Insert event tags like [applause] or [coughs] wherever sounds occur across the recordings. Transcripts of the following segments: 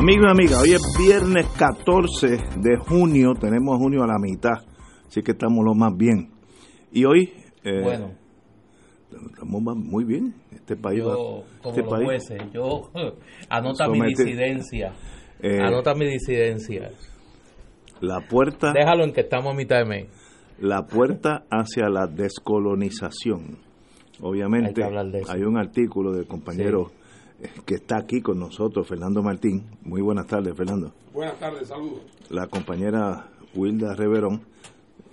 Amigos y amigas, hoy es viernes 14 de junio, tenemos junio a la mitad, así que estamos lo más bien. Y hoy... Eh, bueno. Estamos muy bien, este país yo, como este los jueces, yo [laughs] anota mi disidencia, eh, anota mi disidencia. La puerta... Déjalo en que estamos a mitad de mes. La puerta hacia la descolonización. Obviamente hay, un artículo del compañero que está aquí con nosotros, Fernando Martín. Muy buenas tardes, Fernando. Buenas tardes, saludos. La compañera Wilda Reverón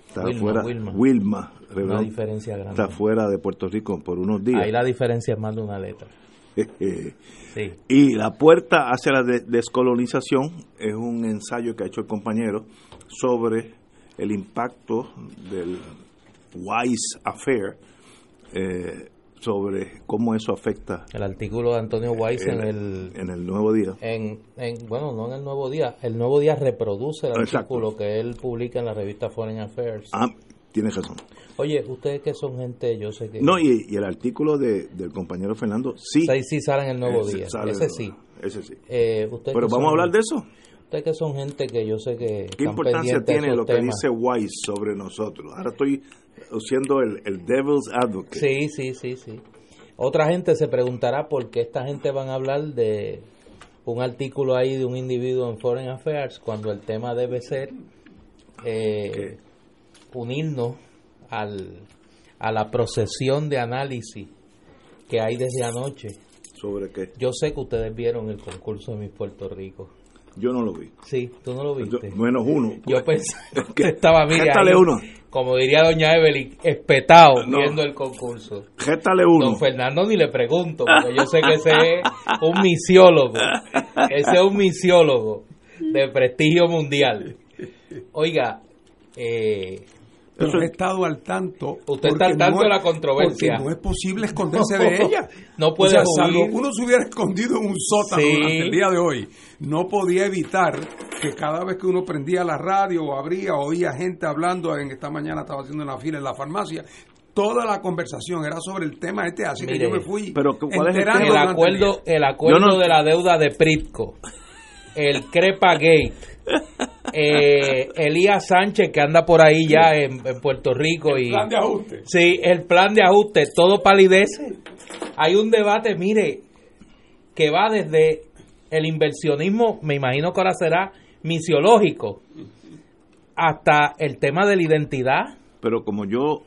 está fuera. Wilma, Reverón, diferencia grande. está fuera de Puerto Rico por unos días. Ahí la diferencia es más de una letra. [laughs] sí. Y la puerta hacia la descolonización es un ensayo que ha hecho el compañero sobre el impacto del Wise Affair eh, sobre cómo eso afecta. El artículo de Antonio Weiss en el, en el Nuevo Día. En, bueno, no en el Nuevo Día. El Nuevo Día reproduce el artículo que él publica en la revista Foreign Affairs. Ah, tienes razón. Oye, ustedes que son gente, yo sé que... No, y, el artículo de, del compañero Fernando, sí. Sí, sí sale en el Nuevo Día. ese sí. Ese sí. Eh, Pero vamos a hablar de eso. Ustedes que son gente que yo sé que... ¿Qué importancia tiene lo que dice Weiss sobre nosotros? Ahora estoy siendo el, el devil's advocate. Sí, sí, sí, sí. Otra gente se preguntará por qué esta gente van a hablar de un artículo ahí de un individuo en Foreign Affairs cuando el tema debe ser eh, unirnos al, a la procesión de análisis que hay desde anoche. ¿Sobre qué? Yo sé que ustedes vieron el concurso de Miss Puerto Rico. Yo no lo vi. Sí, tú no lo viste. menos uno. Yo pensé [laughs] que estaba, mira, uno. como diría doña Evelyn, espetado viendo el concurso. Géstale uno. Don Fernando ni le pregunto, porque yo sé que ese es un misiólogo. Ese es un misiólogo de prestigio mundial. Oiga, eh, pero he estado al tanto. Usted está al tanto de la controversia. Porque no es posible esconderse de [laughs] ella. No puede o sea, uno se hubiera escondido en un sótano hasta el día de hoy, no podía evitar que cada vez que uno prendía la radio o abría, oía gente hablando, en esta mañana estaba haciendo una fila en la farmacia, toda la conversación era sobre el tema este, así que yo me fui pero ¿cuál es el, el acuerdo, el acuerdo de la deuda de Pritco, el Crepa Gate, eh, Elías Sánchez que anda por ahí ya en, Puerto Rico el plan de ajuste. Sí, el plan de ajuste, todo palidece. Hay un debate, mire, que va desde el inversionismo, me imagino que ahora será misiológico, hasta el tema de la identidad. Pero como yo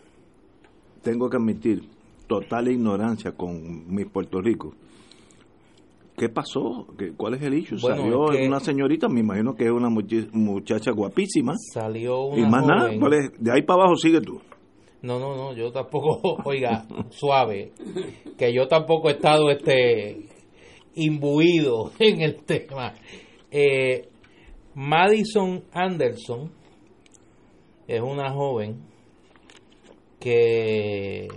tengo que admitir total ignorancia con mi Puerto Rico, ¿Qué pasó? ¿Cuál es el issue? Salió una señorita, me imagino que es una muchacha guapísima. Salió una Y más nada, de ahí para abajo sigue tú. No, no, no, yo tampoco, [laughs] oiga, suave, que yo tampoco he estado este imbuido [laughs] en el tema. Eh, Madison Anderson es una joven que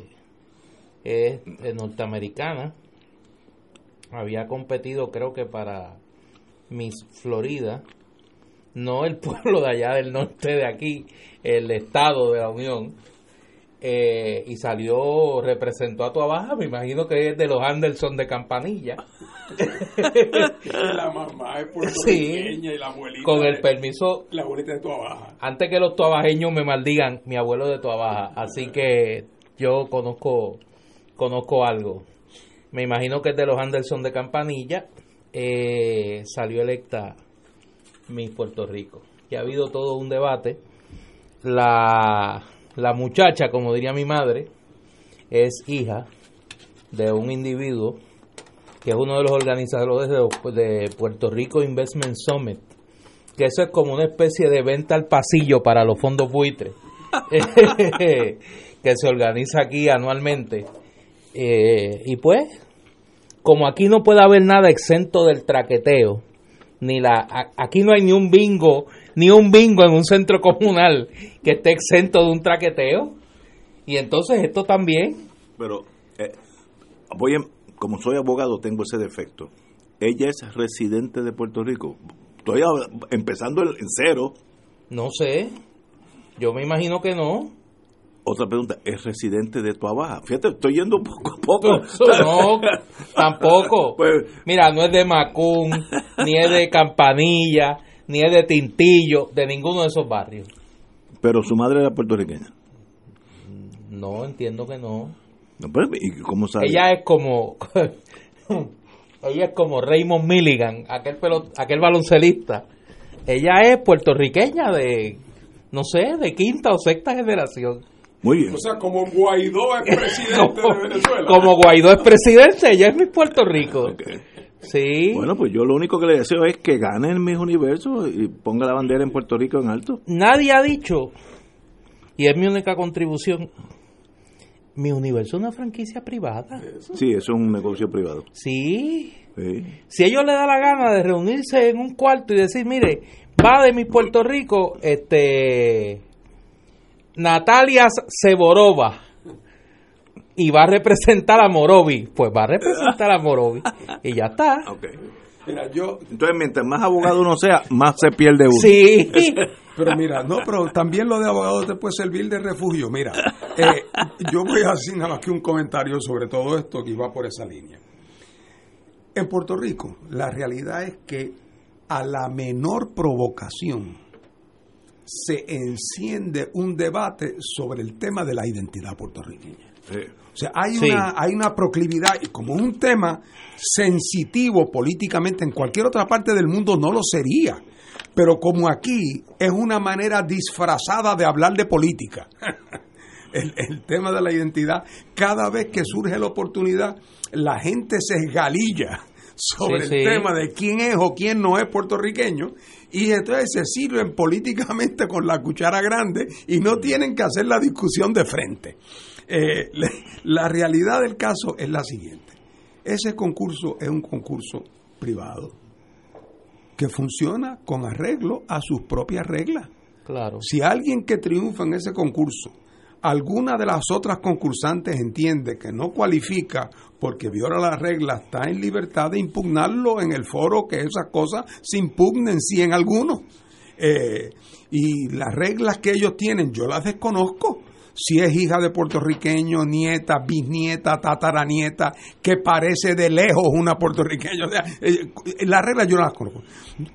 es norteamericana, había competido creo que para Miss Florida, no el [laughs] pueblo de allá del norte de aquí, el estado de la Unión, eh, y salió, representó a tu me imagino que es de los Anderson de Campanilla. [laughs] la mamá es puertorriqueña y la abuelita. Con el permiso. La abuelita de Baja. Antes que los tuabajeños me maldigan, mi abuelo de Baja. Así que yo conozco, conozco algo me imagino que es de los Anderson de Campanilla, eh, salió electa Miss Puerto Rico. Y ha habido todo un debate. La, la muchacha, como diría mi madre, es hija de un individuo que es uno de los organizadores de, Puerto Rico Investment Summit, que eso es como una especie de venta al pasillo para los fondos buitres, [laughs] que se organiza aquí anualmente. Eh, y pues, como aquí no puede haber nada exento del traqueteo, ni la aquí no hay ni un bingo, ni un bingo en un centro comunal que esté exento de un traqueteo. Y entonces esto también. Pero eh, voy como soy abogado tengo ese defecto. Ella es residente de Puerto Rico. Estoy empezando en cero. No sé. Yo me imagino que no. Otra pregunta, ¿es residente de Tuabaja? Fíjate, estoy yendo poco a poco. [laughs] No, tampoco. [laughs] Pues, Mira, no es de Macún, ni es de Campanilla, ni es de Tintillo, de ninguno de esos barrios. Pero su madre era puertorriqueña. No, entiendo que no. ¿y cómo sabe? Ella es como [laughs] ella es como Raymond Milligan, aquel aquel baloncelista. Ella es puertorriqueña de no sé, de quinta o sexta generación. Muy bien. O sea, como Guaidó es [laughs] presidente de Venezuela. Como Guaidó es presidente, ella es mi Puerto Rico. Sí. Bueno, pues yo lo único que le deseo es que gane el mis universo y ponga la bandera en Puerto Rico en alto. Nadie ha dicho, y es mi única contribución, mi universo es una franquicia privada. Sí, eso es un negocio privado. Sí. Si ellos le da la gana de reunirse en un cuarto y decir, mire, va de mi Puerto Rico, este Natalia Seborova y va a representar a Morovi, pues va a representar a Morovi y ya está. [laughs] Mira, yo... Entonces, mientras más abogado uno sea, más se pierde uno. Sí. [laughs] Pero mira, no, pero también lo de abogado te puede servir de refugio. Mira, eh, yo voy a hacer nada más que un comentario sobre todo esto que va por esa línea. En Puerto Rico, la realidad es que a la menor provocación se enciende un debate sobre el tema de la identidad puertorriqueña. O sea, hay, una, hay una proclividad, y como un tema sensitivo políticamente en cualquier otra parte del mundo no lo sería. Pero como aquí es una manera disfrazada de hablar de política, [laughs] el, tema de la identidad, cada vez que surge la oportunidad, la gente se esgalilla [laughs] sobre el tema de quién es o quién no es puertorriqueño y entonces se sirven [laughs] políticamente con la cuchara grande y no tienen que hacer la discusión de frente. Eh, la realidad del caso es la siguiente. Ese concurso es un concurso privado que funciona con arreglo a sus propias reglas. Claro. Si alguien que triunfa en ese concurso, alguna de las otras concursantes entiende que no cualifica porque viola las reglas, está en libertad de impugnarlo en el foro que esas cosas se impugnen si en alguno. Eh, y las reglas que ellos tienen, yo las desconozco si es hija de puertorriqueño, nieta, bisnieta, tataranieta, que parece de lejos una puertorriqueña. O eh, la regla yo no las conozco.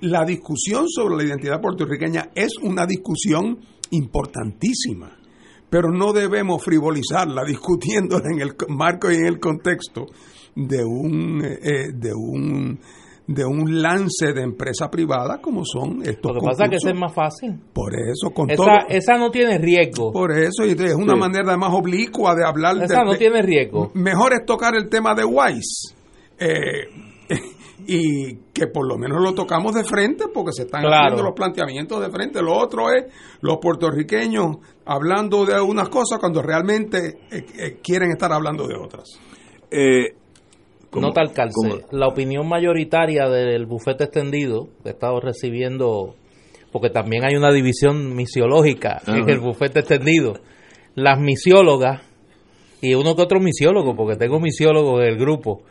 La discusión sobre la identidad puertorriqueña es una discusión importantísima, pero no debemos frivolizarla discutiéndola en el marco y en el contexto de un, eh, de un de un lance de empresa privada como son estos Lo que pasa es que es más fácil. Por eso, con esa, todo. Esa no tiene riesgo. Por eso, y es una manera más oblicua de hablar. Esa no tiene riesgo. Mejor es tocar el tema de Wise. Eh, y que por lo menos lo tocamos de frente porque se están haciendo los planteamientos de frente. Lo otro es los puertorriqueños hablando de unas cosas cuando realmente eh, eh, quieren estar hablando de otras. Eh, no tal calce. La opinión mayoritaria del bufete extendido que he estado recibiendo, porque también hay una división misiológica en el bufete extendido. Las misiólogas y uno que otro misiólogo, porque tengo misiólogos del grupo,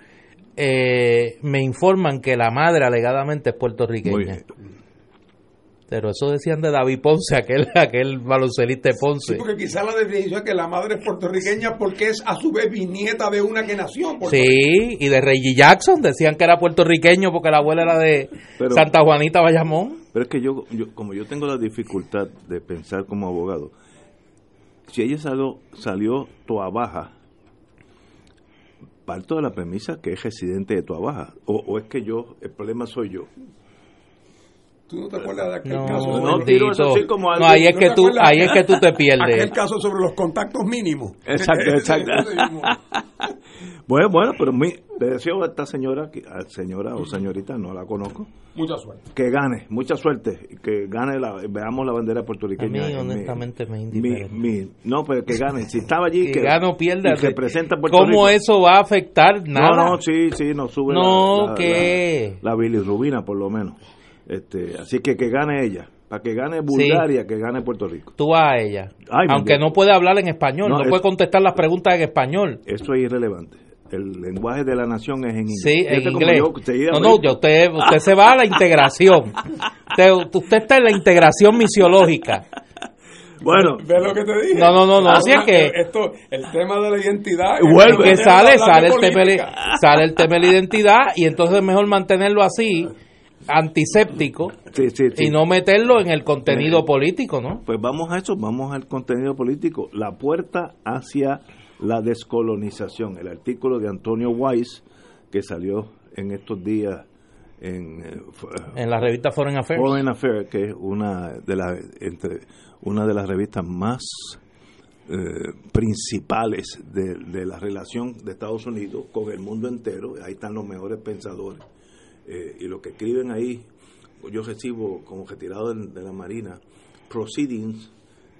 eh, me informan que la madre alegadamente es puertorriqueña. Pero eso decían de David Ponce, aquel, [laughs] aquel baloncelista Ponce. Sí, porque quizás la definición es que la madre es puertorriqueña porque es a su vez bisnieta de una que nació Sí, y de Reggie Jackson decían que era puertorriqueño porque la abuela era de Santa Juanita Bayamón. Pero es que yo, yo, como yo tengo la dificultad de pensar como abogado, si ella salió, salió Toa Baja, parto de la premisa que es residente de Toa Baja, o, o es que yo, el problema soy yo. ¿Tú no te acuerdas de aquel caso? No, tiro eso así como algo, no ahí, es que tú, ahí es que tú te pierdes. Aquel caso sobre los contactos mínimos. Exacto, [laughs] exacto. Bueno, bueno, pero mi, le deseo a esta señora, señora o señorita, no la conozco. Mucha suerte. Que gane, mucha suerte. Que gane, la, veamos la bandera puertorriqueña. A mí, honestamente, me indiferente. no, pero que gane. Si estaba allí, que, que gane o pierda. Que presenta ¿Cómo eso va a afectar? Nada. No, no, sí, sí, nos sube no, la, que... la, bilirrubina, por lo menos. Este, así que que gane ella. Para que gane Bulgaria, que gane Puerto Rico. Tú vas a ella. Aunque no puede hablar en español, no, puede contestar las preguntas en español. Eso es irrelevante el lenguaje de la nación es en inglés. Sí, en inglés. no, no, usted, usted se va a la integración. Usted, está en la integración misiológica. Bueno, ve lo que te dije. No, no, no, no. Así es que esto, el tema de la identidad. Vuelve. Que sale, sale el, tema, sale el tema de la identidad y entonces es mejor mantenerlo así, antiséptico, y no meterlo en el contenido político, ¿no? Pues vamos a eso, vamos al contenido político. La puerta hacia la descolonización, el artículo de Antonio Weiss que salió en estos días en, eh, en la revista Foreign Affairs. Foreign Affairs, que es una de las entre una de las revistas más eh, principales de, de, la relación de Estados Unidos con el mundo entero. Ahí están los mejores pensadores. Eh, y lo que escriben ahí, yo recibo como retirado de la Marina, proceedings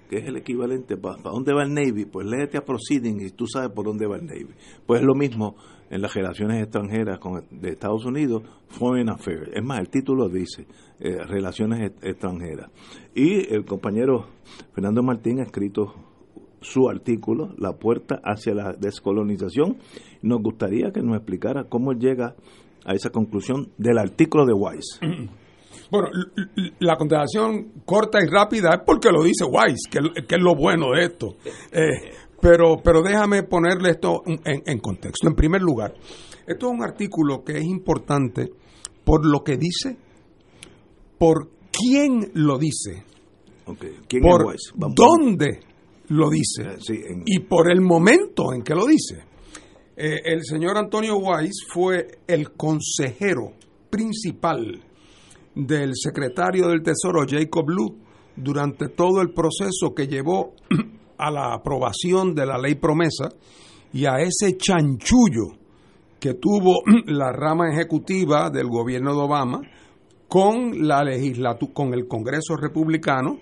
que es el equivalente, ¿para dónde va el Navy? Pues léete a Proceeding y tú sabes por dónde va el Navy. Pues es lo mismo en las relaciones extranjeras con, de Estados Unidos, Foreign Affairs. Es más, el título dice eh, Relaciones extranjeras. Y el compañero Fernando Martín ha escrito su artículo, La puerta hacia la descolonización. Nos gustaría que nos explicara cómo llega a esa conclusión del artículo de Weiss. [clears throat] Bueno, la contestación corta y rápida es porque lo dice Weiss, que, es lo bueno de esto. Eh, pero, pero déjame ponerle esto en, contexto. En primer lugar, esto es un artículo que es importante por lo que dice, por quién lo dice, por dónde lo dice eh, y por el momento en que lo dice. Eh, el señor Antonio Weiss fue el consejero principal del secretario del Tesoro Jacob Lew durante todo el proceso que llevó [clears throat] a la aprobación de la ley promesa y a ese chanchullo que tuvo [clears throat] la rama ejecutiva del gobierno de Obama con la con el Congreso republicano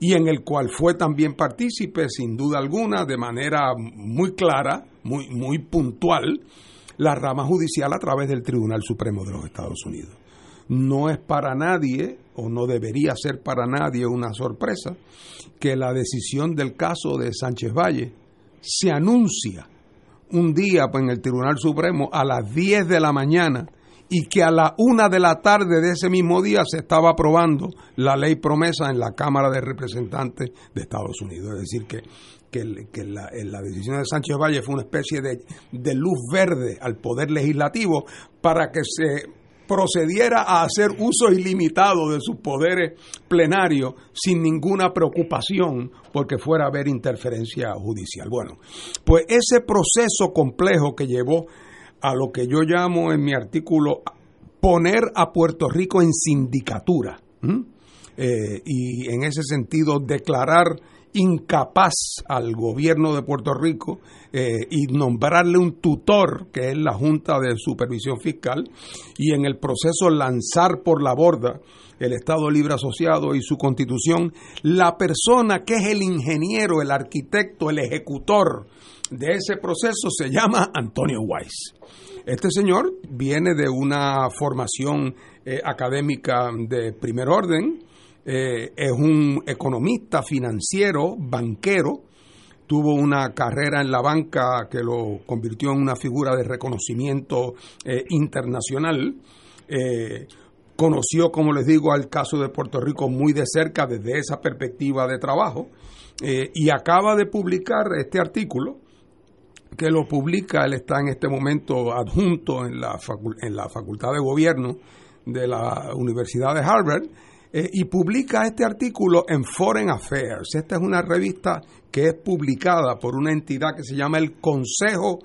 y en el cual fue también partícipe sin duda alguna de manera muy clara, muy muy puntual la rama judicial a través del Tribunal Supremo de los Estados Unidos no es para nadie, o no debería ser para nadie una sorpresa, que la decisión del caso de Sánchez Valle se anuncia un día en el Tribunal Supremo a las 10 de la mañana y que a la una de la tarde de ese mismo día se estaba aprobando la ley promesa en la Cámara de Representantes de Estados Unidos. Es decir, que, que, la, la, decisión de Sánchez Valle fue una especie de, de luz verde al Poder Legislativo para que se procediera a hacer uso ilimitado de sus poderes plenarios sin ninguna preocupación porque fuera a haber interferencia judicial. Bueno, pues ese proceso complejo que llevó a lo que yo llamo en mi artículo poner a Puerto Rico en sindicatura eh, y en ese sentido declarar incapaz al gobierno de Puerto Rico eh, y nombrarle un tutor, que es la Junta de Supervisión Fiscal, y en el proceso lanzar por la borda el Estado Libre Asociado y su constitución, la persona que es el ingeniero, el arquitecto, el ejecutor de ese proceso se llama Antonio Weiss. Este señor viene de una formación eh, académica de primer orden, eh, es un economista financiero, banquero, tuvo una carrera en la banca que lo convirtió en una figura de reconocimiento eh, internacional. Eh, conoció, como les digo, al caso de Puerto Rico muy de cerca desde esa perspectiva de trabajo y acaba de publicar este artículo que lo publica, él está en este momento adjunto en la, en la Facultad de Gobierno de la Universidad de Harvard, eh, y publica este artículo en Foreign Affairs. Esta es una revista que es publicada por una entidad que se llama el Consejo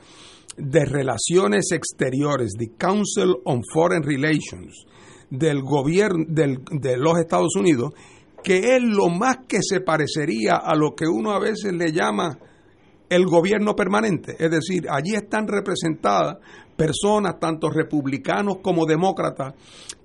de Relaciones Exteriores, the Council on Foreign Relations, del gobierno de los Estados Unidos, que es lo más que se parecería a lo que uno a veces le llama el gobierno permanente. Es decir, allí están representadas personas, tanto republicanos como demócratas,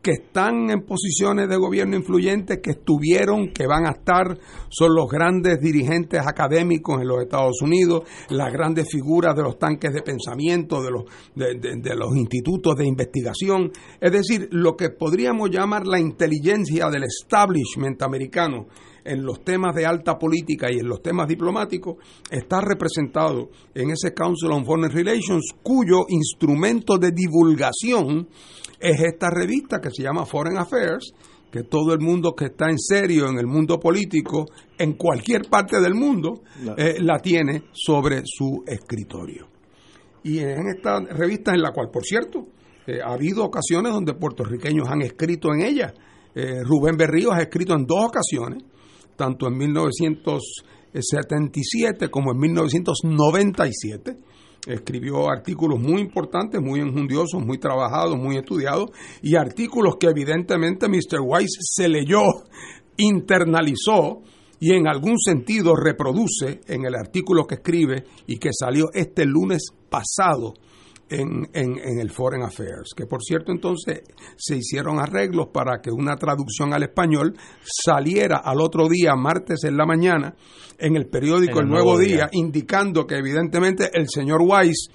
que están en posiciones de gobierno influyentes, que estuvieron, que van a estar, son los grandes dirigentes académicos en los Estados Unidos, las grandes figuras de los tanques de pensamiento, de los, de, los institutos de investigación, es decir, lo que podríamos llamar la inteligencia del establishment americano en los temas de alta política y en los temas diplomáticos está representado en ese Council on Foreign Relations, cuyo instrumento de divulgación es esta revista que se llama Foreign Affairs, que todo el mundo que está en serio en el mundo político, en cualquier parte del mundo, eh, la tiene sobre su escritorio. Y en esta revista, en la cual, por cierto, eh, ha habido ocasiones donde puertorriqueños han escrito en ella. Eh, Rubén Berrío ha escrito en dos ocasiones tanto en 1977 como en 1997. Escribió artículos muy importantes, muy enjundiosos, muy trabajados, muy estudiados y artículos que evidentemente Mr. Weiss se leyó, internalizó y en algún sentido reproduce en el artículo que escribe y que salió este lunes pasado en, en, el Foreign Affairs, que por cierto entonces se hicieron arreglos para que una traducción al español saliera al otro día, martes en la mañana, en el periódico El, Nuevo, día, indicando que evidentemente el señor Weiss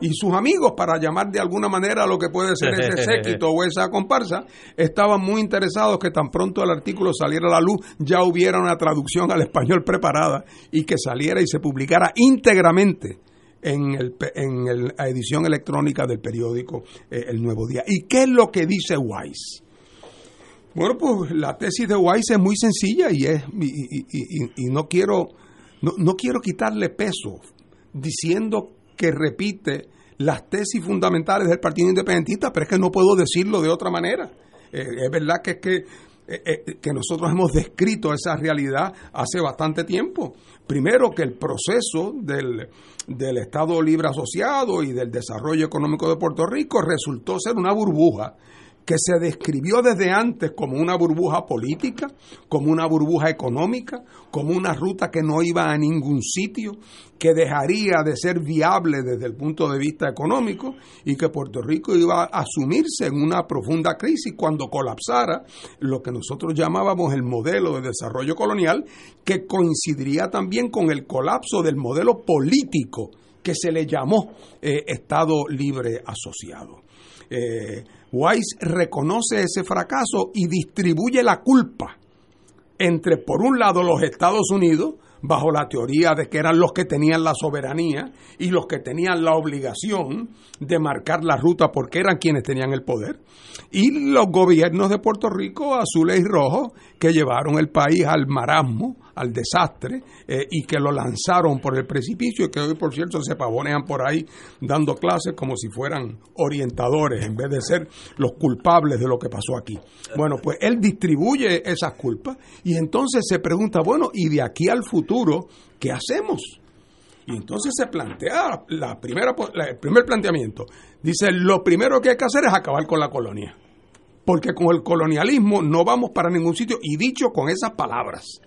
y sus amigos, para llamar de alguna manera a lo que puede ser ese [laughs] séquito o esa comparsa, estaban muy interesados que tan pronto el artículo saliera a la luz ya hubiera una traducción al español preparada y que saliera y se publicara íntegramente en, el, en la edición electrónica del periódico eh, El Nuevo Día. ¿Y qué es lo que dice Weiss? Bueno, pues la tesis de Weiss es muy sencilla y, es, y, no, quiero, no, quiero quitarle peso diciendo que repite las tesis fundamentales del Partido Independentista, pero es que no puedo decirlo de otra manera. Eh, es verdad que es que eh, que nosotros hemos descrito esa realidad hace bastante tiempo. Primero, que el proceso del, del Estado Libre Asociado y del desarrollo económico de Puerto Rico resultó ser una burbuja que se describió desde antes como una burbuja política, como una burbuja económica, como una ruta que no iba a ningún sitio, que dejaría de ser viable desde el punto de vista económico y que Puerto Rico iba a asumirse en una profunda crisis cuando colapsara lo que nosotros llamábamos el modelo de desarrollo colonial, que coincidiría también con el colapso del modelo político que se le llamó eh, Estado Libre Asociado. Eh, Weiss reconoce ese fracaso y distribuye la culpa entre, por un lado, los Estados Unidos, bajo la teoría de que eran los que tenían la soberanía y los que tenían la obligación de marcar la ruta porque eran quienes tenían el poder, y los gobiernos de Puerto Rico, azules y rojos, que llevaron el país al marasmo, al desastre eh, y que lo lanzaron por el precipicio y que hoy, por cierto, se pavonean por ahí dando clases como si fueran orientadores en vez de ser los culpables de lo que pasó aquí. Bueno, pues él distribuye esas culpas y entonces se pregunta, bueno, ¿y de aquí al futuro qué hacemos? Y entonces se plantea la primera, el primer planteamiento. Dice, lo primero que hay que hacer es acabar con la colonia. Porque con el colonialismo no vamos para ningún sitio. Y dicho con esas palabras,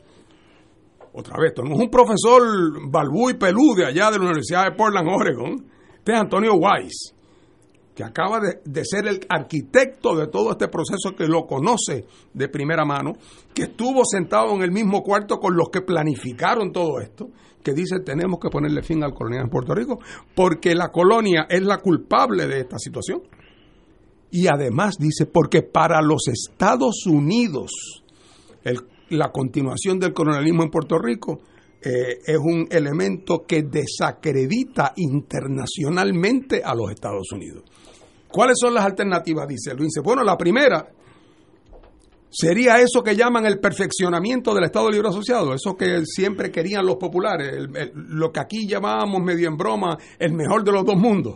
otra vez, esto no es un profesor balbú y pelú de allá de la Universidad de Portland, Oregon. Este es Antonio Weiss, que acaba de, ser el arquitecto de todo este proceso, que lo conoce de primera mano, que estuvo sentado en el mismo cuarto con los que planificaron todo esto, que dice tenemos que ponerle fin al colonialismo en Puerto Rico, porque la colonia es la culpable de esta situación. Y además dice, porque para los Estados Unidos el la continuación del colonialismo en Puerto Rico eh, es un elemento que desacredita internacionalmente a los Estados Unidos. ¿Cuáles son las alternativas? Dice Luis. Bueno, la primera sería eso que llaman el perfeccionamiento del Estado Libre Asociado, eso que siempre querían los populares, lo que aquí llamábamos medio en broma el mejor de los dos mundos.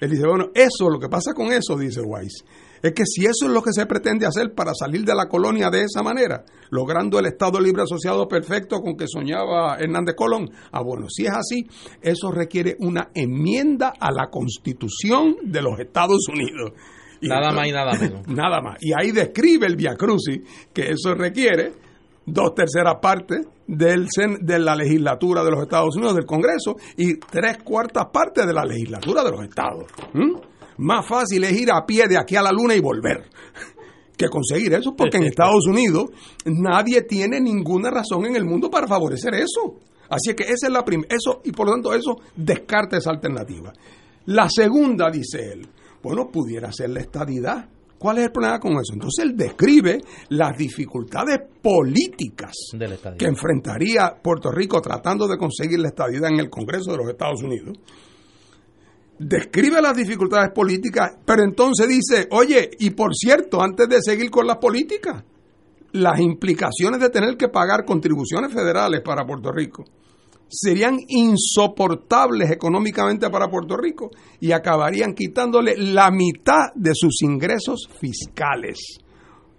Él dice, bueno, eso, lo que pasa con eso, dice Weiss, es que si eso es lo que se pretende hacer para salir de la colonia de esa manera, logrando el Estado libre asociado perfecto con que soñaba Hernández Colón, ah bueno, si es así, eso requiere una enmienda a la Constitución de los Estados Unidos. nada más y nada menos. [laughs] Nada más. Y ahí describe el Via Crucis que eso requiere dos terceras partes del, de la legislatura de los Estados Unidos, del Congreso, y tres cuartas partes de la legislatura de los Estados. Más fácil es ir a pie de aquí a la luna y volver [laughs] que conseguir eso, porque en [laughs] Estados Unidos nadie tiene ninguna razón en el mundo para favorecer eso. Así que esa es la primera, eso, y por lo tanto eso descarta esa alternativa. La segunda, dice él, bueno, pudiera ser la estadidad. ¿Cuál es el problema con eso? Entonces él describe las dificultades políticas que enfrentaría Puerto Rico tratando de conseguir la estadidad en el Congreso de los Estados Unidos describe las dificultades políticas, pero entonces dice, oye, y por cierto, antes de seguir con las políticas, las implicaciones de tener que pagar contribuciones federales para Puerto Rico serían insoportables económicamente para Puerto Rico y acabarían quitándole la mitad de sus ingresos fiscales.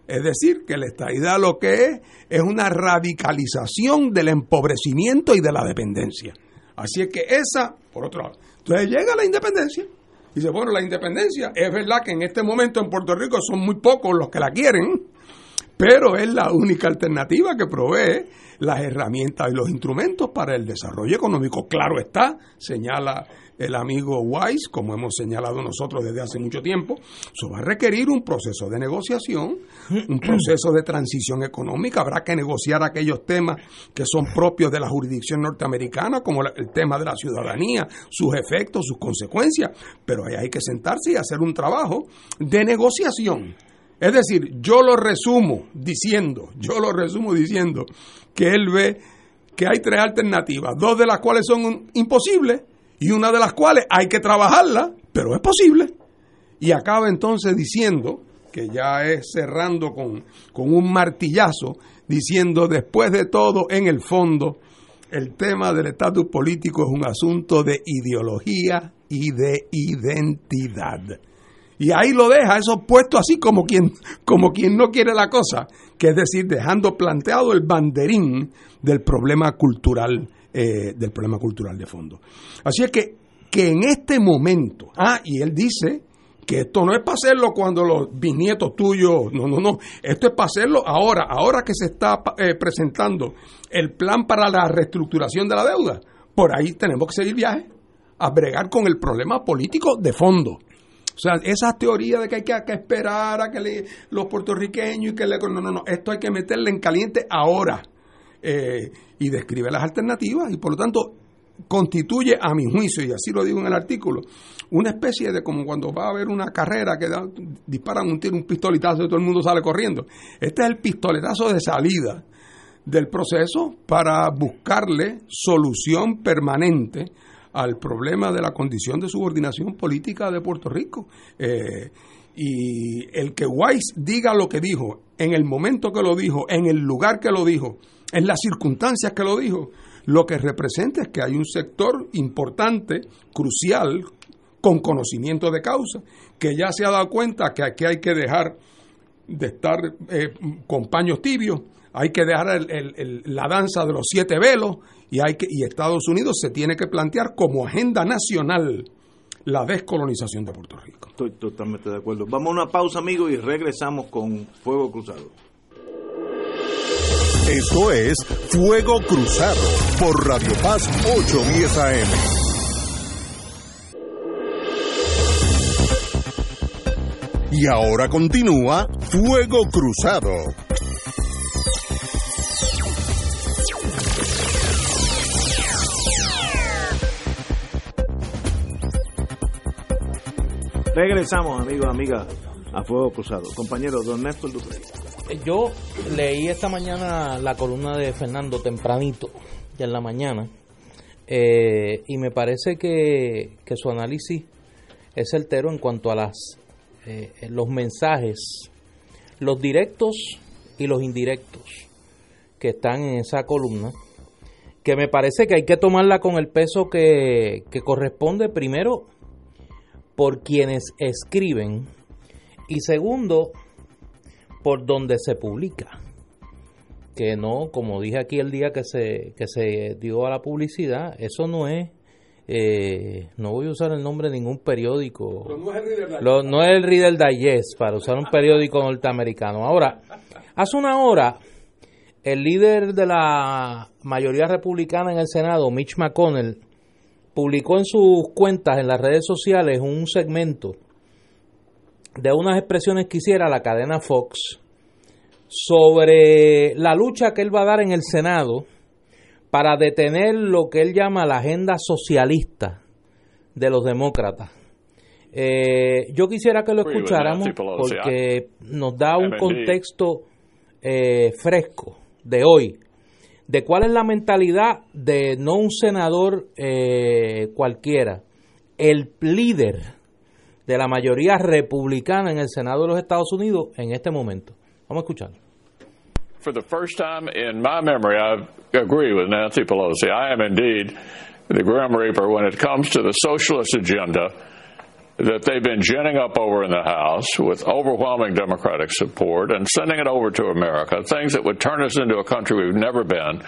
Es decir, que la estadidad lo que es es una radicalización del empobrecimiento y de la dependencia. Así es que esa, por otro lado, entonces llega la independencia. Y dice, bueno, la independencia es verdad que en este momento en Puerto Rico son muy pocos los que la quieren, pero es la única alternativa que provee las herramientas y los instrumentos para el desarrollo económico. Claro está, señala el amigo Weiss, como hemos señalado nosotros desde hace mucho tiempo, eso va a requerir un proceso de negociación, un [clears throat] proceso de transición económica. Habrá que negociar aquellos temas que son propios de la jurisdicción norteamericana, como el tema de la ciudadanía, sus efectos, sus consecuencias, pero ahí hay que sentarse y hacer un trabajo de negociación. Es decir, yo lo resumo diciendo, yo lo resumo diciendo que él ve que hay tres alternativas, dos de las cuales son imposibles y una de las cuales hay que trabajarla, pero es posible. Y acaba entonces diciendo, que ya es cerrando con, con un martillazo, diciendo después de todo, en el fondo, el tema del estatus político es un asunto de ideología y de identidad. Y ahí lo deja, eso puesto así como quien, como quien no quiere la cosa, que es decir, dejando planteado el banderín del problema cultural eh, del problema cultural de fondo. Así es que, que en este momento, ah, y él dice que esto no es para hacerlo cuando los bisnietos tuyos, no, no, no, esto es para hacerlo ahora, ahora que se está eh, presentando el plan para la reestructuración de la deuda, por ahí tenemos que seguir viaje a bregar con el problema político de fondo. O sea, esa teoría de que hay que, esperar a que los puertorriqueños y que le... No, no, no, esto hay que meterle en caliente ahora. Eh, y describe las alternativas y por lo tanto constituye, a mi juicio, y así lo digo en el artículo, una especie de como cuando va a haber una carrera que disparan un tiro, un pistoletazo y todo el mundo sale corriendo. Este es el pistoletazo de salida del proceso para buscarle solución permanente al problema de la condición de subordinación política de Puerto Rico. Eh, y el que Weiss diga lo que dijo, en el momento que lo dijo, en el lugar que lo dijo, en las circunstancias que lo dijo, lo que representa es que hay un sector importante, crucial, con conocimiento de causa, que ya se ha dado cuenta que aquí hay que dejar de estar eh, con paños tibios, hay que dejar la danza de los siete velos y, hay que, y Estados Unidos se tiene que plantear como agenda nacional la descolonización de Puerto Rico. Estoy totalmente de acuerdo. Vamos a una pausa, amigos, y regresamos con Fuego Cruzado. Esto es Fuego Cruzado por Radio Paz 810 AM. Y ahora continúa Fuego Cruzado. Regresamos, amigos, amigas, a Fuego Cruzado. Compañero, don Néstor Dupré yo leí esta mañana la columna de Fernando tempranito, ya en la mañana, eh, y me parece que, su análisis es certero en cuanto a las eh, los mensajes, los directos y los indirectos que están en esa columna, que me parece que hay que tomarla con el peso que, que corresponde primero por quienes escriben y segundo por donde se publica. Que no, como dije aquí el día que se, que se dio a la publicidad, eso no es, eh, no voy a usar el nombre de ningún periódico. no es el no es el Reader Digest para usar un periódico norteamericano. Ahora, hace una hora el líder de la mayoría republicana en el Senado, Mitch McConnell, publicó en sus cuentas en las redes sociales un segmento de unas expresiones que hiciera la cadena Fox sobre la lucha que él va a dar en el Senado para detener lo que él llama la agenda socialista de los demócratas. Eh, yo quisiera que lo escucháramos porque nos da un contexto eh, fresco de hoy, de cuál es la mentalidad de no un senador eh, cualquiera, el líder de la mayoría republicana en el Senado de los Estados Unidos en este momento. Vamos a. For the first time in my memory, I agree with Nancy Pelosi. I am indeed the Grim Reaper when it comes to the socialist agenda that they've been ginning up over in the House with overwhelming Democratic support and sending it over to America, things that would turn us into a country we've never been.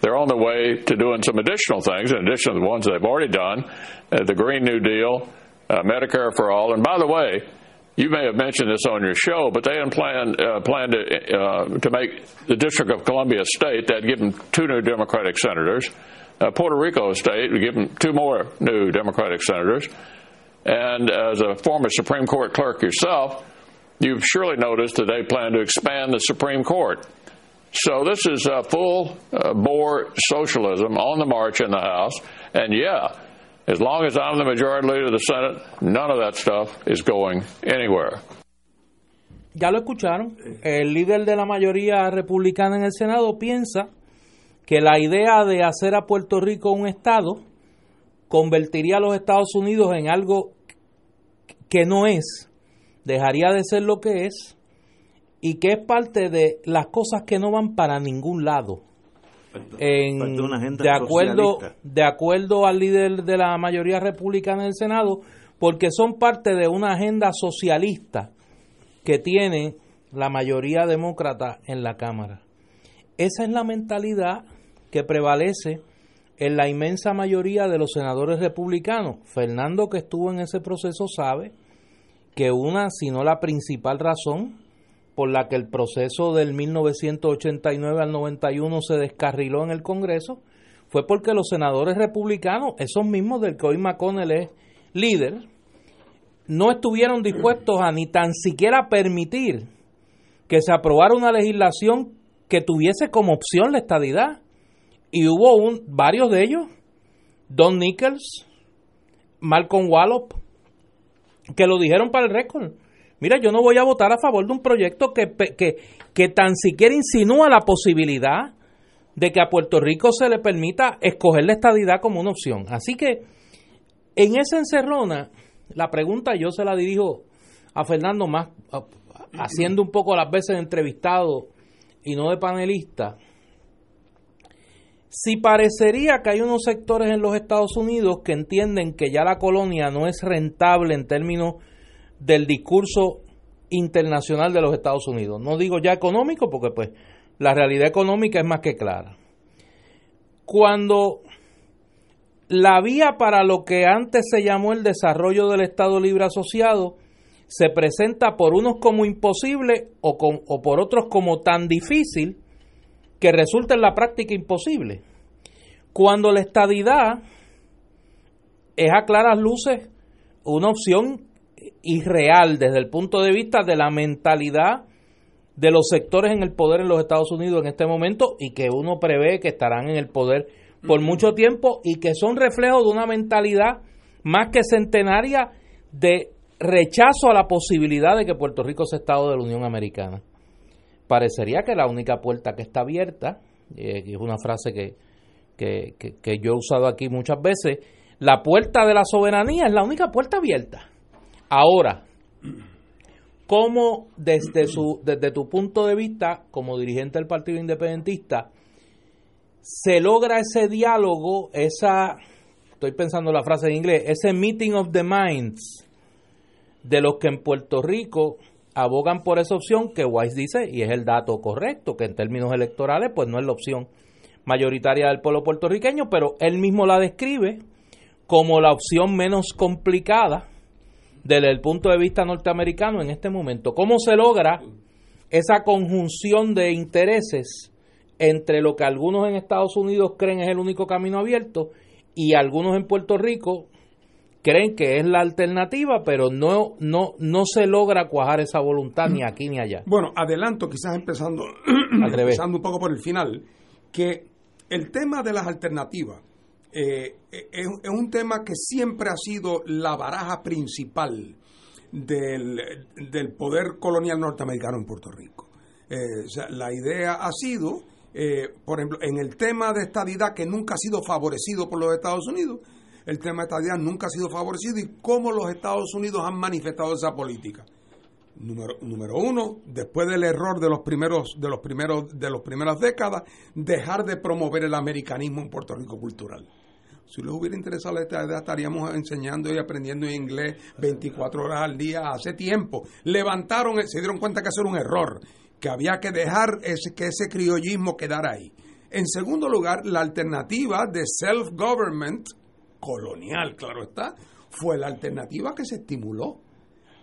They're on the way to doing some additional things, in addition to the ones they've already done uh, the Green New Deal, uh, Medicare for All. And by the way, you may have mentioned this on your show, but they plan uh, plan to uh, to make the District of Columbia state that give them two new Democratic senators. Uh, Puerto Rico state would give them two more new Democratic senators. And as a former Supreme Court clerk yourself, you've surely noticed that they plan to expand the Supreme Court. So this is full uh, bore socialism on the march in the House. And yeah, as long as I'm the majority leader of the Senate, none of that stuff is going anywhere. Ya lo escucharon. El líder de la mayoría republicana en el Senado piensa que la idea de hacer a Puerto Rico un Estado convertiría a los Estados Unidos en algo que no es, dejaría de ser lo que es y que es parte de las cosas que no van para ningún lado. De acuerdo de acuerdo al líder de la mayoría republicana del Senado, porque son parte de una agenda socialista que tiene la mayoría demócrata en la Cámara. Esa es la mentalidad que prevalece en la inmensa mayoría de los senadores republicanos. Fernando, que estuvo en ese proceso, sabe que una, si no la principal razón por la que el proceso del 1989 al 91 se descarriló en el Congreso fue porque los senadores republicanos, esos mismos del que hoy McConnell es líder, no estuvieron dispuestos a ni tan siquiera permitir que se aprobara una legislación que tuviese como opción la estadidad y hubo un, varios de ellos, Don Nichols, Malcolm Wallop, que lo dijeron para el récord. Mira, yo no voy a votar a favor de un proyecto que, que, que tan siquiera insinúa la posibilidad de que a Puerto Rico se le permita escoger la estadidad como una opción. Así que en esa encerrona, la pregunta yo se la dirijo a Fernando más, haciendo un poco las veces de entrevistado y no de panelista si parecería que hay unos sectores en los Estados Unidos que entienden que ya la colonia no es rentable en términos del discurso internacional de los Estados Unidos. No digo ya económico porque pues la realidad económica es más que clara. Cuando la vía para lo que antes se llamó el desarrollo del Estado Libre Asociado se presenta por unos como imposible o, o por otros como tan difícil, que resulta en la práctica imposible. Cuando la estadidad es a claras luces una opción irreal desde el punto de vista de la mentalidad de los sectores en el poder en los Estados Unidos en este momento y que uno prevé que estarán en el poder por mucho tiempo y que son reflejos de una mentalidad más que centenaria de rechazo a la posibilidad de que Puerto Rico sea Estado de la Unión Americana parecería que la única puerta que está abierta, eh, y es una frase que, que, que, yo he usado aquí muchas veces, la puerta de la soberanía es la única puerta abierta. Ahora, ¿cómo desde, su, desde tu punto de vista, como dirigente del Partido Independentista, se logra ese diálogo, esa, estoy pensando la frase en inglés, ese meeting of the minds de los que en Puerto Rico abogan por esa opción que Weiss dice, y es el dato correcto, que en términos electorales pues no es la opción mayoritaria del pueblo puertorriqueño, pero él mismo la describe como la opción menos complicada desde el punto de vista norteamericano en este momento. ¿Cómo se logra esa conjunción de intereses entre lo que algunos en Estados Unidos creen es el único camino abierto y algunos en Puerto Rico creen que es la alternativa, pero no, no, no se logra cuajar esa voluntad ni aquí ni allá. Bueno, adelanto, quizás empezando, empezando un poco por el final, que el tema de las alternativas eh, es, un tema que siempre ha sido la baraja principal del, del poder colonial norteamericano en Puerto Rico. Eh, la idea ha sido, eh, por ejemplo, en el tema de estadidad que nunca ha sido favorecido por los Estados Unidos, el tema de estadidad nunca ha sido favorecido y cómo los Estados Unidos han manifestado esa política. Número, número uno, después del error de los primeros, de los primeros, de las primeras décadas, dejar de promover el americanismo en Puerto Rico cultural. Si les hubiera interesado esta idea, estaríamos enseñando y aprendiendo inglés 24 horas al día hace tiempo. Levantaron, se dieron cuenta que eso era un error, que había que dejar ese, que ese criollismo quedara ahí. En segundo lugar, la alternativa de self-government colonial, claro está, fue la alternativa que se estimuló.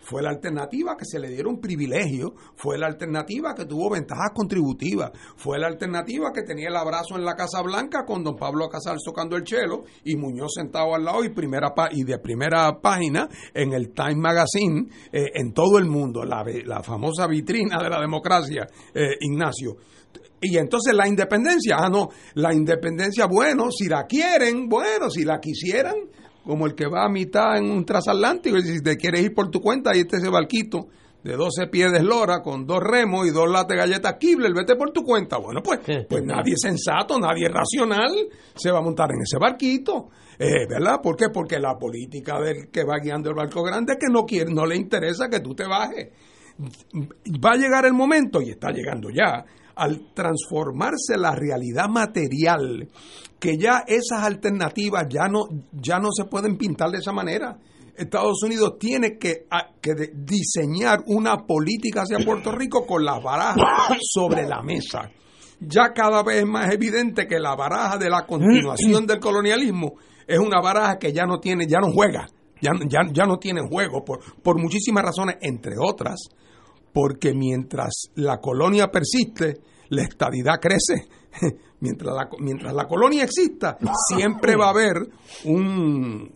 Fue la alternativa que se le dieron privilegios, fue la alternativa que tuvo ventajas contributivas, fue la alternativa que tenía el abrazo en la Casa Blanca con don Pablo Casal tocando el chelo y Muñoz sentado al lado y, primera y de primera página en el Time Magazine eh, en todo el mundo, la, la, famosa vitrina de la democracia, eh, Ignacio. Y entonces la independencia, ah, no, la independencia, bueno, si la quieren, bueno, si la quisieran, como el que va a mitad en un transatlántico y si te quieres ir por tu cuenta, ahí está ese barquito de 12 pies de eslora con dos remos y dos latas de galletas Kibler, vete por tu cuenta. Bueno, pues, pues nadie sensato, nadie racional se va a montar en ese barquito. Eh, ¿Verdad? ¿Por qué? Porque la política del que va guiando el barco grande es que no quiere, no le interesa que tú te bajes. Va a llegar el momento, y está llegando ya, al transformarse la realidad material, que ya esas alternativas ya no, ya no se pueden pintar de esa manera. Estados Unidos tiene que, que diseñar una política hacia Puerto Rico con las barajas sobre la mesa. Ya cada vez es más evidente que la baraja de la continuación del colonialismo es una baraja que ya no tiene, ya no juega, ya, ya, ya no tiene juego por, por muchísimas razones, entre otras, porque mientras la colonia persiste, la estadidad crece. [laughs] Mientras la, mientras la colonia exista, siempre va a haber un,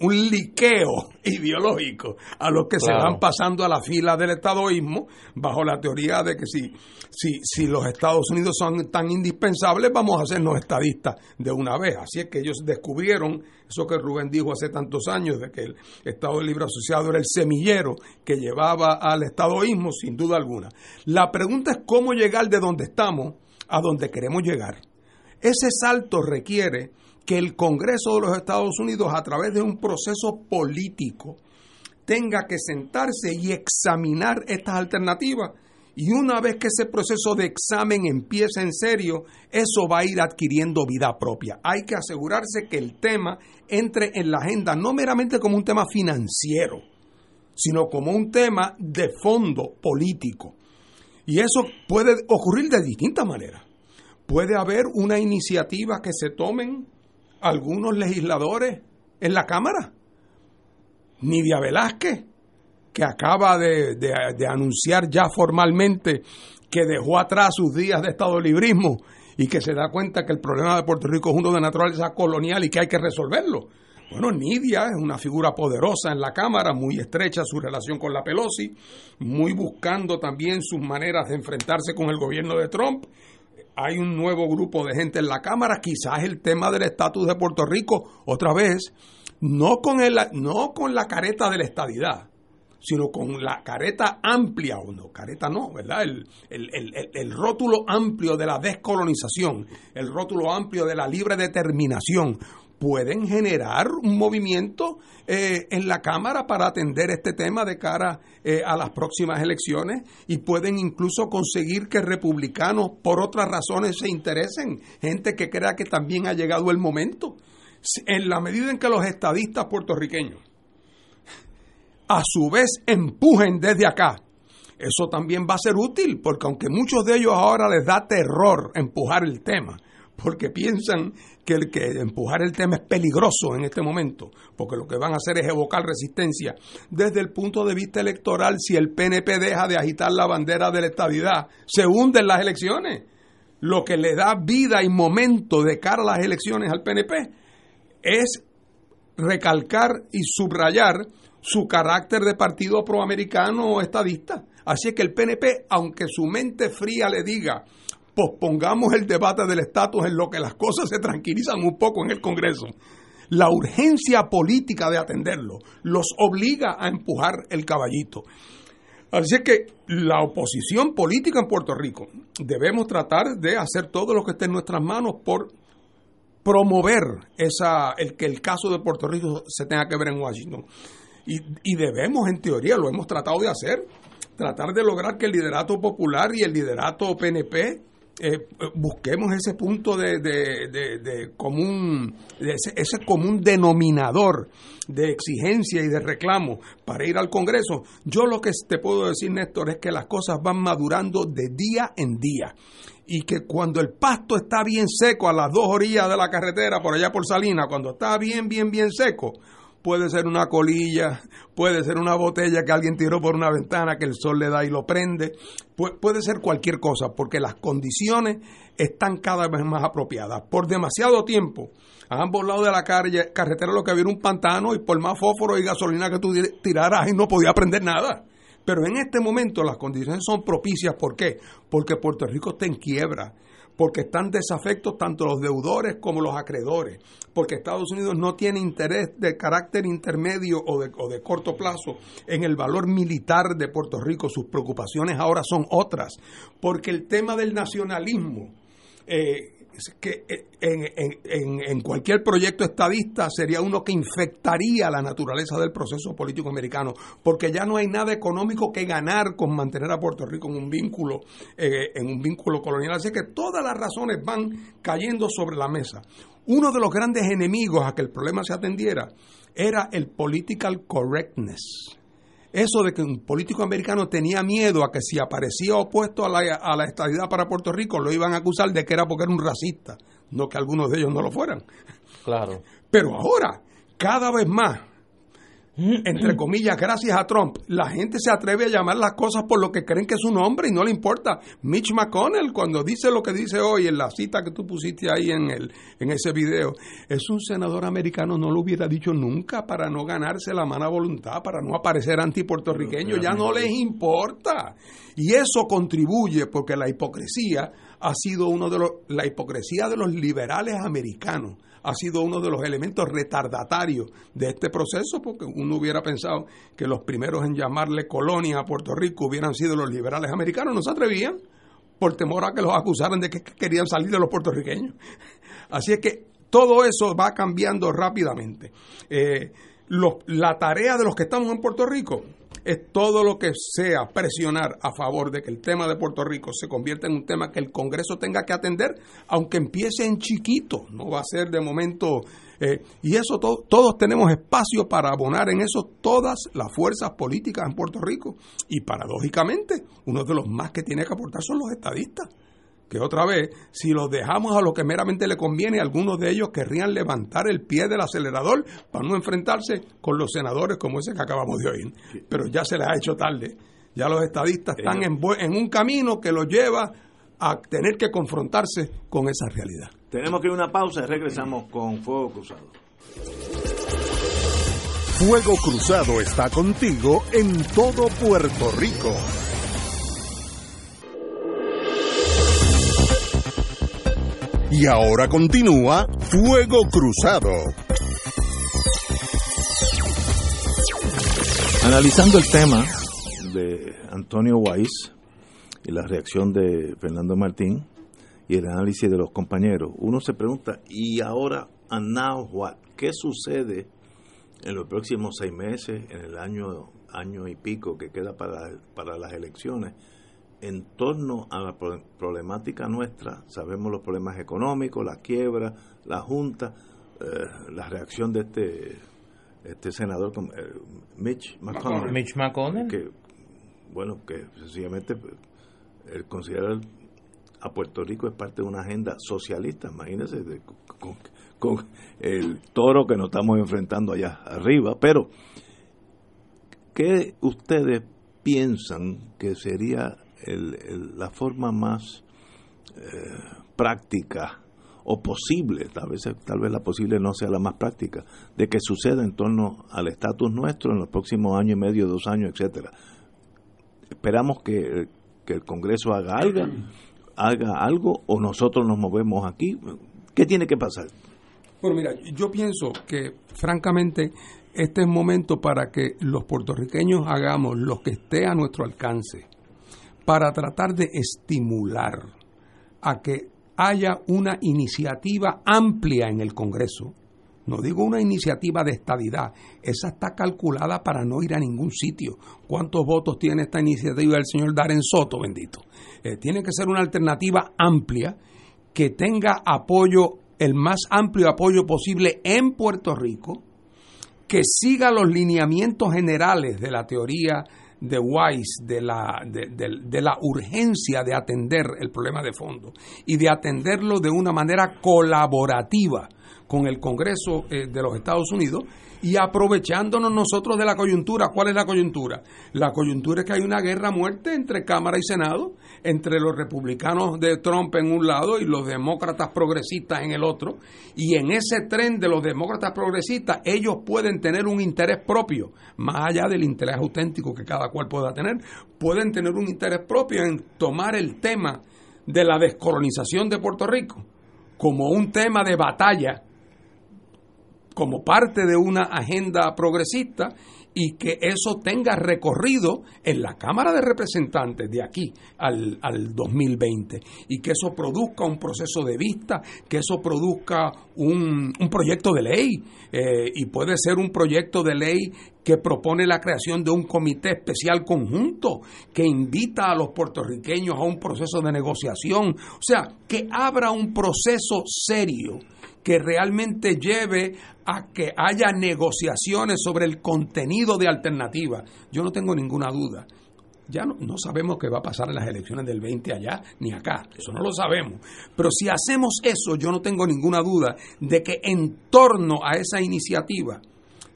un, liqueo ideológico a los que se van pasando a la fila del estadoísmo, bajo la teoría de que si, si, si los Estados Unidos son tan indispensables, vamos a hacernos estadistas de una vez. Así es que ellos descubrieron eso que Rubén dijo hace tantos años, de que el Estado Libre Asociado era el semillero que llevaba al estadoísmo, sin duda alguna. La pregunta es cómo llegar de donde estamos a donde queremos llegar. Ese salto requiere que el Congreso de los Estados Unidos, a través de un proceso político, tenga que sentarse y examinar estas alternativas. Y una vez que ese proceso de examen empiece en serio, eso va a ir adquiriendo vida propia. Hay que asegurarse que el tema entre en la agenda no meramente como un tema financiero, sino como un tema de fondo político. Y eso puede ocurrir de distintas maneras. Puede haber una iniciativa que se tomen algunos legisladores en la Cámara. Nidia Velázquez, que acaba de, anunciar ya formalmente que dejó atrás sus días de Estado librismo y que se da cuenta que el problema de Puerto Rico es uno de naturaleza colonial y que hay que resolverlo. Bueno, Nidia es una figura poderosa en la Cámara, muy estrecha su relación con la Pelosi, muy buscando también sus maneras de enfrentarse con el gobierno de Trump. Hay un nuevo grupo de gente en la Cámara, quizás el tema del estatus de Puerto Rico, otra vez, no con, el, no con la careta de la estadidad, sino con la careta amplia, o no, careta no, ¿verdad? El, el, rótulo amplio de la descolonización, el rótulo amplio de la libre determinación, pueden generar un movimiento eh, en la Cámara para atender este tema de cara eh, a las próximas elecciones y pueden incluso conseguir que republicanos por otras razones se interesen, gente que crea que también ha llegado el momento. En la medida en que los estadistas puertorriqueños a su vez empujen desde acá, eso también va a ser útil, porque aunque muchos de ellos ahora les da terror empujar el tema, porque piensan que el que empujar el tema es peligroso en este momento, porque lo que van a hacer es evocar resistencia. Desde el punto de vista electoral, si el PNP deja de agitar la bandera de la estabilidad, se hunden las elecciones. lo que le da vida y momento de cara a las elecciones al PNP es recalcar y subrayar su carácter de partido proamericano o estadista. Así es que el PNP, aunque su mente fría le diga, pospongamos el debate del estatus en lo que las cosas se tranquilizan un poco en el Congreso, la urgencia política de atenderlo los obliga a empujar el caballito. Así es que la oposición política en Puerto Rico debemos tratar de hacer todo lo que esté en nuestras manos por promover esa, el que el caso de Puerto Rico se tenga que ver en Washington. Y, y debemos, en teoría, lo hemos tratado de hacer, tratar de lograr que el liderato popular y el liderato PNP eh, busquemos ese punto de, de, común, ese, ese, común denominador de exigencia y de reclamo para ir al Congreso. Yo lo que te puedo decir, Néstor, es que las cosas van madurando de día en día y que cuando el pasto está bien seco a las dos orillas de la carretera, por allá por Salina, cuando está bien, bien, bien seco, puede ser una colilla, puede ser una botella que alguien tiró por una ventana que el sol le da y lo prende, puede ser cualquier cosa, porque las condiciones están cada vez más apropiadas. Por demasiado tiempo, a ambos lados de la carretera lo que había era un pantano y por más fósforo y gasolina que tú tiraras y no podía prender nada. Pero en este momento las condiciones son propicias. ¿Por qué? Porque Puerto Rico está en quiebra porque están desafectos tanto los deudores como los acreedores, porque Estados Unidos no tiene interés de carácter intermedio o de, corto plazo en el valor militar de Puerto Rico, sus preocupaciones ahora son otras, porque el tema del nacionalismo eh, que eh, en, en, cualquier proyecto estadista sería uno que infectaría la naturaleza del proceso político americano, porque ya no hay nada económico que ganar con mantener a Puerto Rico en un vínculo, eh, en un vínculo colonial. Así que todas las razones van cayendo sobre la mesa. Uno de los grandes enemigos a que el problema se atendiera era el political correctness eso de que un político americano tenía miedo a que si aparecía opuesto a la, a la estadidad para Puerto Rico lo iban a acusar de que era porque era un racista, no que algunos de ellos no lo fueran. Claro. Pero ahora, cada vez más, entre comillas, gracias a Trump, la gente se atreve a llamar las cosas por lo que creen que es su nombre y no le importa. Mitch McConnell, cuando dice lo que dice hoy en la cita que tú pusiste ahí en, el, en ese video, es un senador americano, no lo hubiera dicho nunca para no ganarse la mala voluntad, para no aparecer antipuertorriqueño, ya no les importa. Y eso contribuye porque la hipocresía ha sido uno de los, la hipocresía de los liberales americanos ha sido uno de los elementos retardatarios de este proceso, porque uno hubiera pensado que los primeros en llamarle colonia a Puerto Rico hubieran sido los liberales americanos, no se atrevían por temor a que los acusaran de que querían salir de los puertorriqueños. [laughs] Así es que todo eso va cambiando rápidamente. Eh, la tarea de los que estamos en Puerto Rico es todo lo que sea presionar a favor de que el tema de Puerto Rico se convierta en un tema que el Congreso tenga que atender, aunque empiece en chiquito, no va a ser de momento. Eh, y eso todos tenemos espacio para abonar en eso todas las fuerzas políticas en Puerto Rico. Y paradójicamente, uno de los más que tiene que aportar son los estadistas que otra vez, si los dejamos a lo que meramente le conviene, algunos de ellos querrían levantar el pie del acelerador para no enfrentarse con los senadores como ese que acabamos de oír. Pero ya se les ha hecho tarde. Ya los estadistas están en, en un camino que los lleva a tener que confrontarse con esa realidad. Tenemos que ir a una pausa y regresamos con Fuego Cruzado. Fuego Cruzado está contigo en todo Puerto Rico. Y ahora continúa Fuego Cruzado. Analizando el tema de Antonio Weiss y la reacción de Fernando Martín y el análisis de los compañeros, uno se pregunta, ¿y ahora, and now what? ¿Qué sucede en los próximos seis meses, en el año, año y pico que queda para, para las elecciones? En torno a la problemática nuestra, sabemos los problemas económicos, la quiebra, la junta, eh, la reacción de este este senador eh, Mitch McConnell, Mitch McConnell, que bueno que sencillamente pues, él considera a Puerto Rico es parte de una agenda socialista, imagínense con, con el toro que nos estamos enfrentando allá arriba, pero ¿qué ustedes piensan que sería el, la forma más práctica o posible, tal vez, tal vez la posible no sea la más práctica, de que suceda en torno al estatus nuestro en los próximos años y medio, dos años, etcétera. Esperamos que, que el Congreso haga algo, [clears throat] haga algo o nosotros nos movemos aquí. ¿Qué tiene que pasar? Bueno, mira, yo pienso que francamente este es el momento para que los puertorriqueños hagamos lo que esté a nuestro alcance para tratar de estimular a que haya una iniciativa amplia en el Congreso. No digo una iniciativa de estadidad, esa está calculada para no ir a ningún sitio. ¿Cuántos votos tiene esta iniciativa del señor Darren Soto, bendito? Eh, tiene que ser una alternativa amplia que tenga apoyo, el más amplio apoyo posible en Puerto Rico, que siga los lineamientos generales de la teoría de Weiss, de la, de, la urgencia de atender el problema de fondo y de atenderlo de una manera colaborativa con el Congreso eh, de los Estados Unidos y aprovechándonos nosotros de la coyuntura. ¿Cuál es la coyuntura? La coyuntura es que hay una guerra a muerte entre Cámara y Senado, entre los republicanos de Trump en un lado y los demócratas progresistas en el otro. Y en ese tren de los demócratas progresistas, ellos pueden tener un interés propio, más allá del interés auténtico que cada cual pueda tener, pueden tener un interés propio en tomar el tema de la descolonización de Puerto Rico como un tema de batalla como parte de una agenda progresista y que eso tenga recorrido en la Cámara de Representantes de aquí al, al 2020 y que eso produzca un proceso de vista, que eso produzca un, un proyecto de ley eh, y puede ser un proyecto de ley que propone la creación de un comité especial conjunto que invita a los puertorriqueños a un proceso de negociación, o sea, que abra un proceso serio que realmente lleve a que haya negociaciones sobre el contenido de alternativa. Yo no tengo ninguna duda. Ya no, no, sabemos qué va a pasar en las elecciones del 20 allá ni acá, eso no lo sabemos. Pero si hacemos eso, yo no tengo ninguna duda de que en torno a esa iniciativa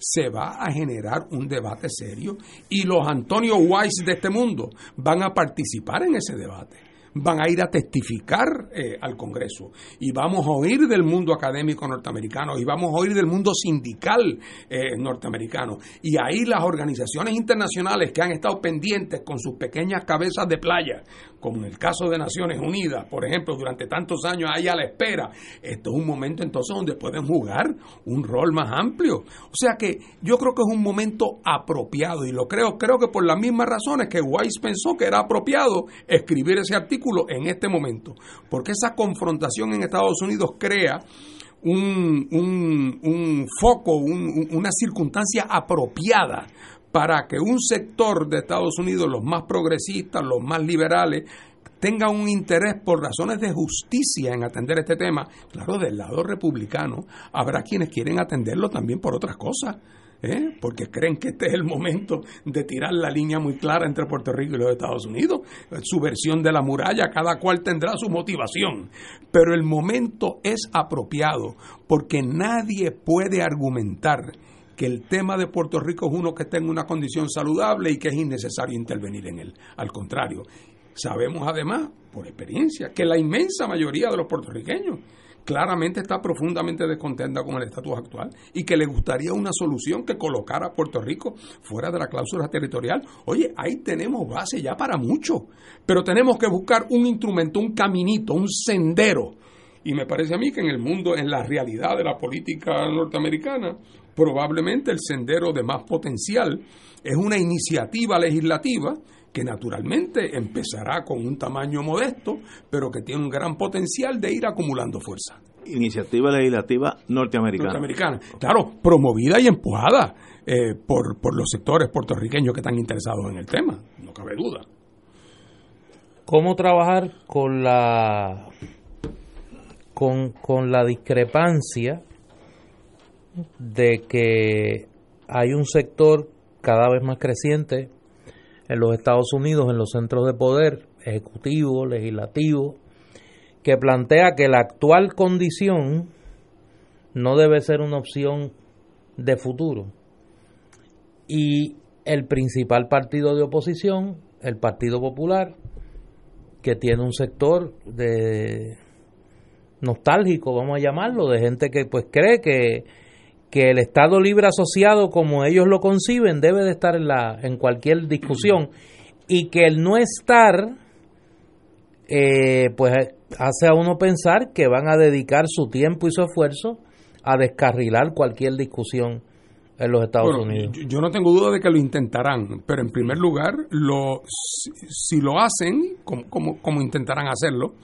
se va a generar un debate serio y los Antonio Weiss de este mundo van a participar en ese debate van a ir a testificar eh, al Congreso y vamos a oír del mundo académico norteamericano y vamos a oír del mundo sindical eh, norteamericano. Y ahí las organizaciones internacionales que han estado pendientes con sus pequeñas cabezas de playa, como en el caso de Naciones Unidas, por ejemplo, durante tantos años ahí a la espera, esto es un momento entonces donde pueden jugar un rol más amplio. O sea que yo creo que es un momento apropiado y lo creo, creo que por las mismas razones que Weiss pensó que era apropiado escribir ese artículo en este momento, porque esa confrontación en Estados Unidos crea un, un, foco, una circunstancia apropiada para que un sector de Estados Unidos, los más progresistas, los más liberales, tenga un interés por razones de justicia en atender este tema, claro, del lado republicano habrá quienes quieren atenderlo también por otras cosas. ¿eh? porque creen que este es el momento de tirar la línea muy clara entre Puerto Rico y los Estados Unidos. Su versión de la muralla, cada cual tendrá su motivación, pero el momento es apropiado porque nadie puede argumentar que el tema de Puerto Rico es uno que está en una condición saludable y que es innecesario intervenir en él. Al contrario, sabemos además, por experiencia, que la inmensa mayoría de los puertorriqueños claramente está profundamente descontenta con el estatus actual y que le gustaría una solución que colocara a Puerto Rico fuera de la cláusula territorial. Oye, ahí tenemos base ya para mucho, pero tenemos que buscar un instrumento, un caminito, un sendero. Y me parece a mí que en el mundo, en la realidad de la política norteamericana, probablemente el sendero de más potencial es una iniciativa legislativa que naturalmente empezará con un tamaño modesto, pero que tiene un gran potencial de ir acumulando fuerza. Iniciativa legislativa norteamericana. Norteamericana, claro, promovida y empujada eh, por, por los sectores puertorriqueños que están interesados en el tema, no cabe duda. ¿Cómo trabajar con la con, con la discrepancia de que hay un sector cada vez más creciente en los Estados Unidos, en los centros de poder, ejecutivo, legislativo, que plantea que la actual condición no debe ser una opción de futuro. Y el principal partido de oposición, el Partido Popular, que tiene un sector de nostálgico, vamos a llamarlo, de gente que pues cree que, que el Estado libre asociado como ellos lo conciben debe de estar en, la, en cualquier discusión y que el no estar eh, pues hace a uno pensar que van a dedicar su tiempo y su esfuerzo a descarrilar cualquier discusión en los Estados Unidos. Yo, no tengo duda de que lo intentarán, pero en primer lugar, lo, si, lo hacen, como, como, intentarán hacerlo,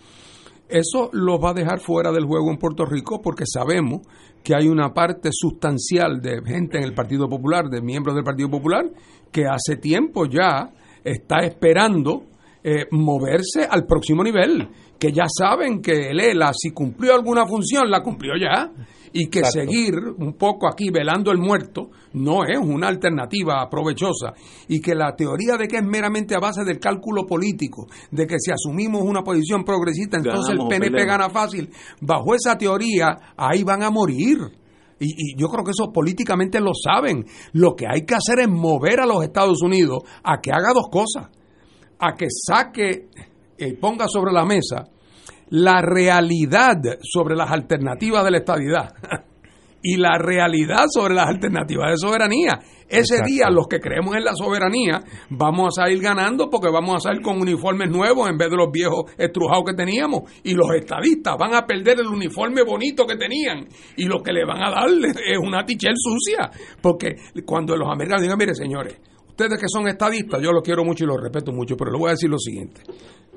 eso los va a dejar fuera del juego en Puerto Rico porque sabemos que hay una parte sustancial de gente en el Partido Popular, de miembros del Partido Popular, que hace tiempo ya está esperando eh, moverse al próximo nivel, que ya saben que el ELA, si cumplió alguna función, la cumplió ya, y que seguir un poco aquí velando el muerto no es una alternativa provechosa, y que la teoría de que es meramente a base del cálculo político, de que si asumimos una posición progresista, entonces el PNP gana fácil, bajo esa teoría, ahí van a morir. Y, y, yo creo que eso políticamente lo saben. Lo que hay que hacer es mover a los Estados Unidos a que haga dos cosas a que saque y eh, ponga sobre la mesa la realidad sobre las alternativas de la estadidad [laughs] y la realidad sobre las alternativas de soberanía. Ese día los que creemos en la soberanía vamos a salir ganando porque vamos a salir con uniformes nuevos en vez de los viejos estrujados que teníamos. Y los estadistas van a perder el uniforme bonito que tenían. Y lo que le van a dar es una tichel sucia. Porque cuando los americanos digan, mire señores, ustedes que son estadistas, yo los quiero mucho y los respeto mucho, pero les voy a decir lo siguiente.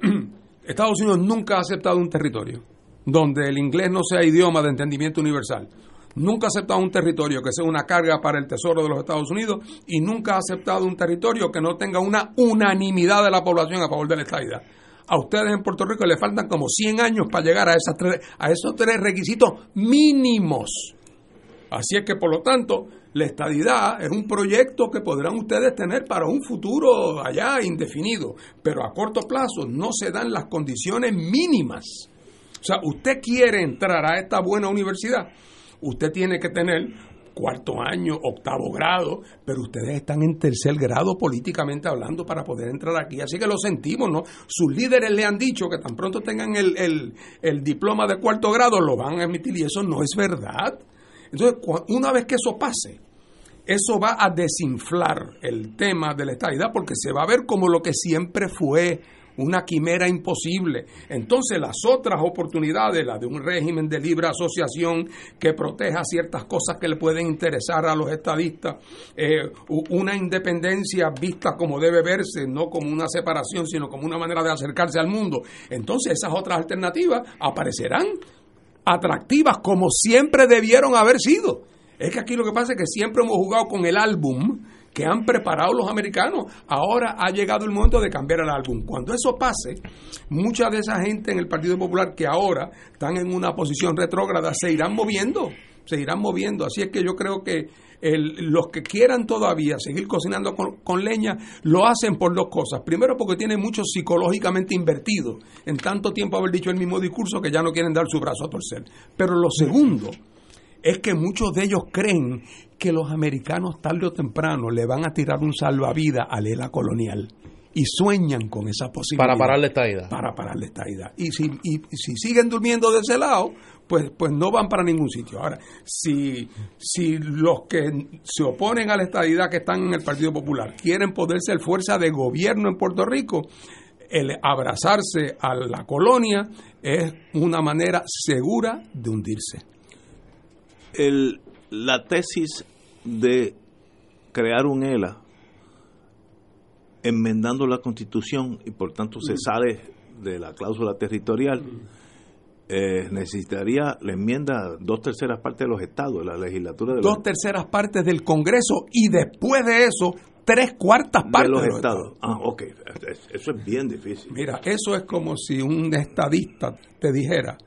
[clears throat] Estados Unidos nunca ha aceptado un territorio donde el inglés no sea idioma de entendimiento universal. Nunca ha aceptado un territorio que sea una carga para el tesoro de los Estados Unidos y nunca ha aceptado un territorio que no tenga una unanimidad de la población a favor de la estadidad. A ustedes en Puerto Rico le faltan como 100 años para llegar a, esas a esos tres requisitos mínimos. Así es que, por lo tanto, la estadidad es un proyecto que podrán ustedes tener para un futuro allá indefinido, pero a corto plazo no se dan las condiciones mínimas. O sea, usted quiere entrar a esta buena universidad, usted tiene que tener cuarto año, octavo grado, pero ustedes están en tercer grado políticamente hablando para poder entrar aquí. Así que lo sentimos, ¿no? Sus líderes le han dicho que tan pronto tengan el, el, el diploma de cuarto grado lo van a emitir y eso no es verdad. Entonces, una vez que eso pase, eso va a desinflar el tema de la estabilidad porque se va a ver como lo que siempre fue una quimera imposible. Entonces las otras oportunidades, la de un régimen de libre asociación que proteja ciertas cosas que le pueden interesar a los estadistas, eh, una independencia vista como debe verse, no como una separación, sino como una manera de acercarse al mundo. Entonces esas otras alternativas aparecerán atractivas como siempre debieron haber sido. Es que aquí lo que pasa es que siempre hemos jugado con el álbum que han preparado los americanos. Ahora ha llegado el momento de cambiar el álbum. Cuando eso pase, mucha de esa gente en el Partido Popular que ahora están en una posición retrógrada se irán moviendo, se irán moviendo. Así es que yo creo que los que quieran todavía seguir cocinando con, leña lo hacen por dos cosas. Primero porque tienen mucho psicológicamente invertido en tanto tiempo haber dicho el mismo discurso que ya no quieren dar su brazo a torcer. Pero lo segundo es que muchos de ellos creen que los americanos tarde o temprano le van a tirar un salvavidas a la ELA colonial y sueñan con esa posibilidad. Para pararle esta ida. Para pararle esta ida. Y si, y, si siguen durmiendo de ese lado, pues, pues no van para ningún sitio. Ahora, si, si los que se oponen a la estadidad que están en el Partido Popular quieren poder ser fuerza de gobierno en Puerto Rico, el abrazarse a la colonia es una manera segura de hundirse. El, la tesis de crear un ELA enmendando la constitución y por tanto se sale de la cláusula territorial, eh, necesitaría la enmienda dos terceras partes de los estados, de la legislatura de Dos terceras partes del Congreso y después de eso tres cuartas partes de los, estados. Ah, ok, eso es bien difícil. Mira, eso es como si un estadista te dijera,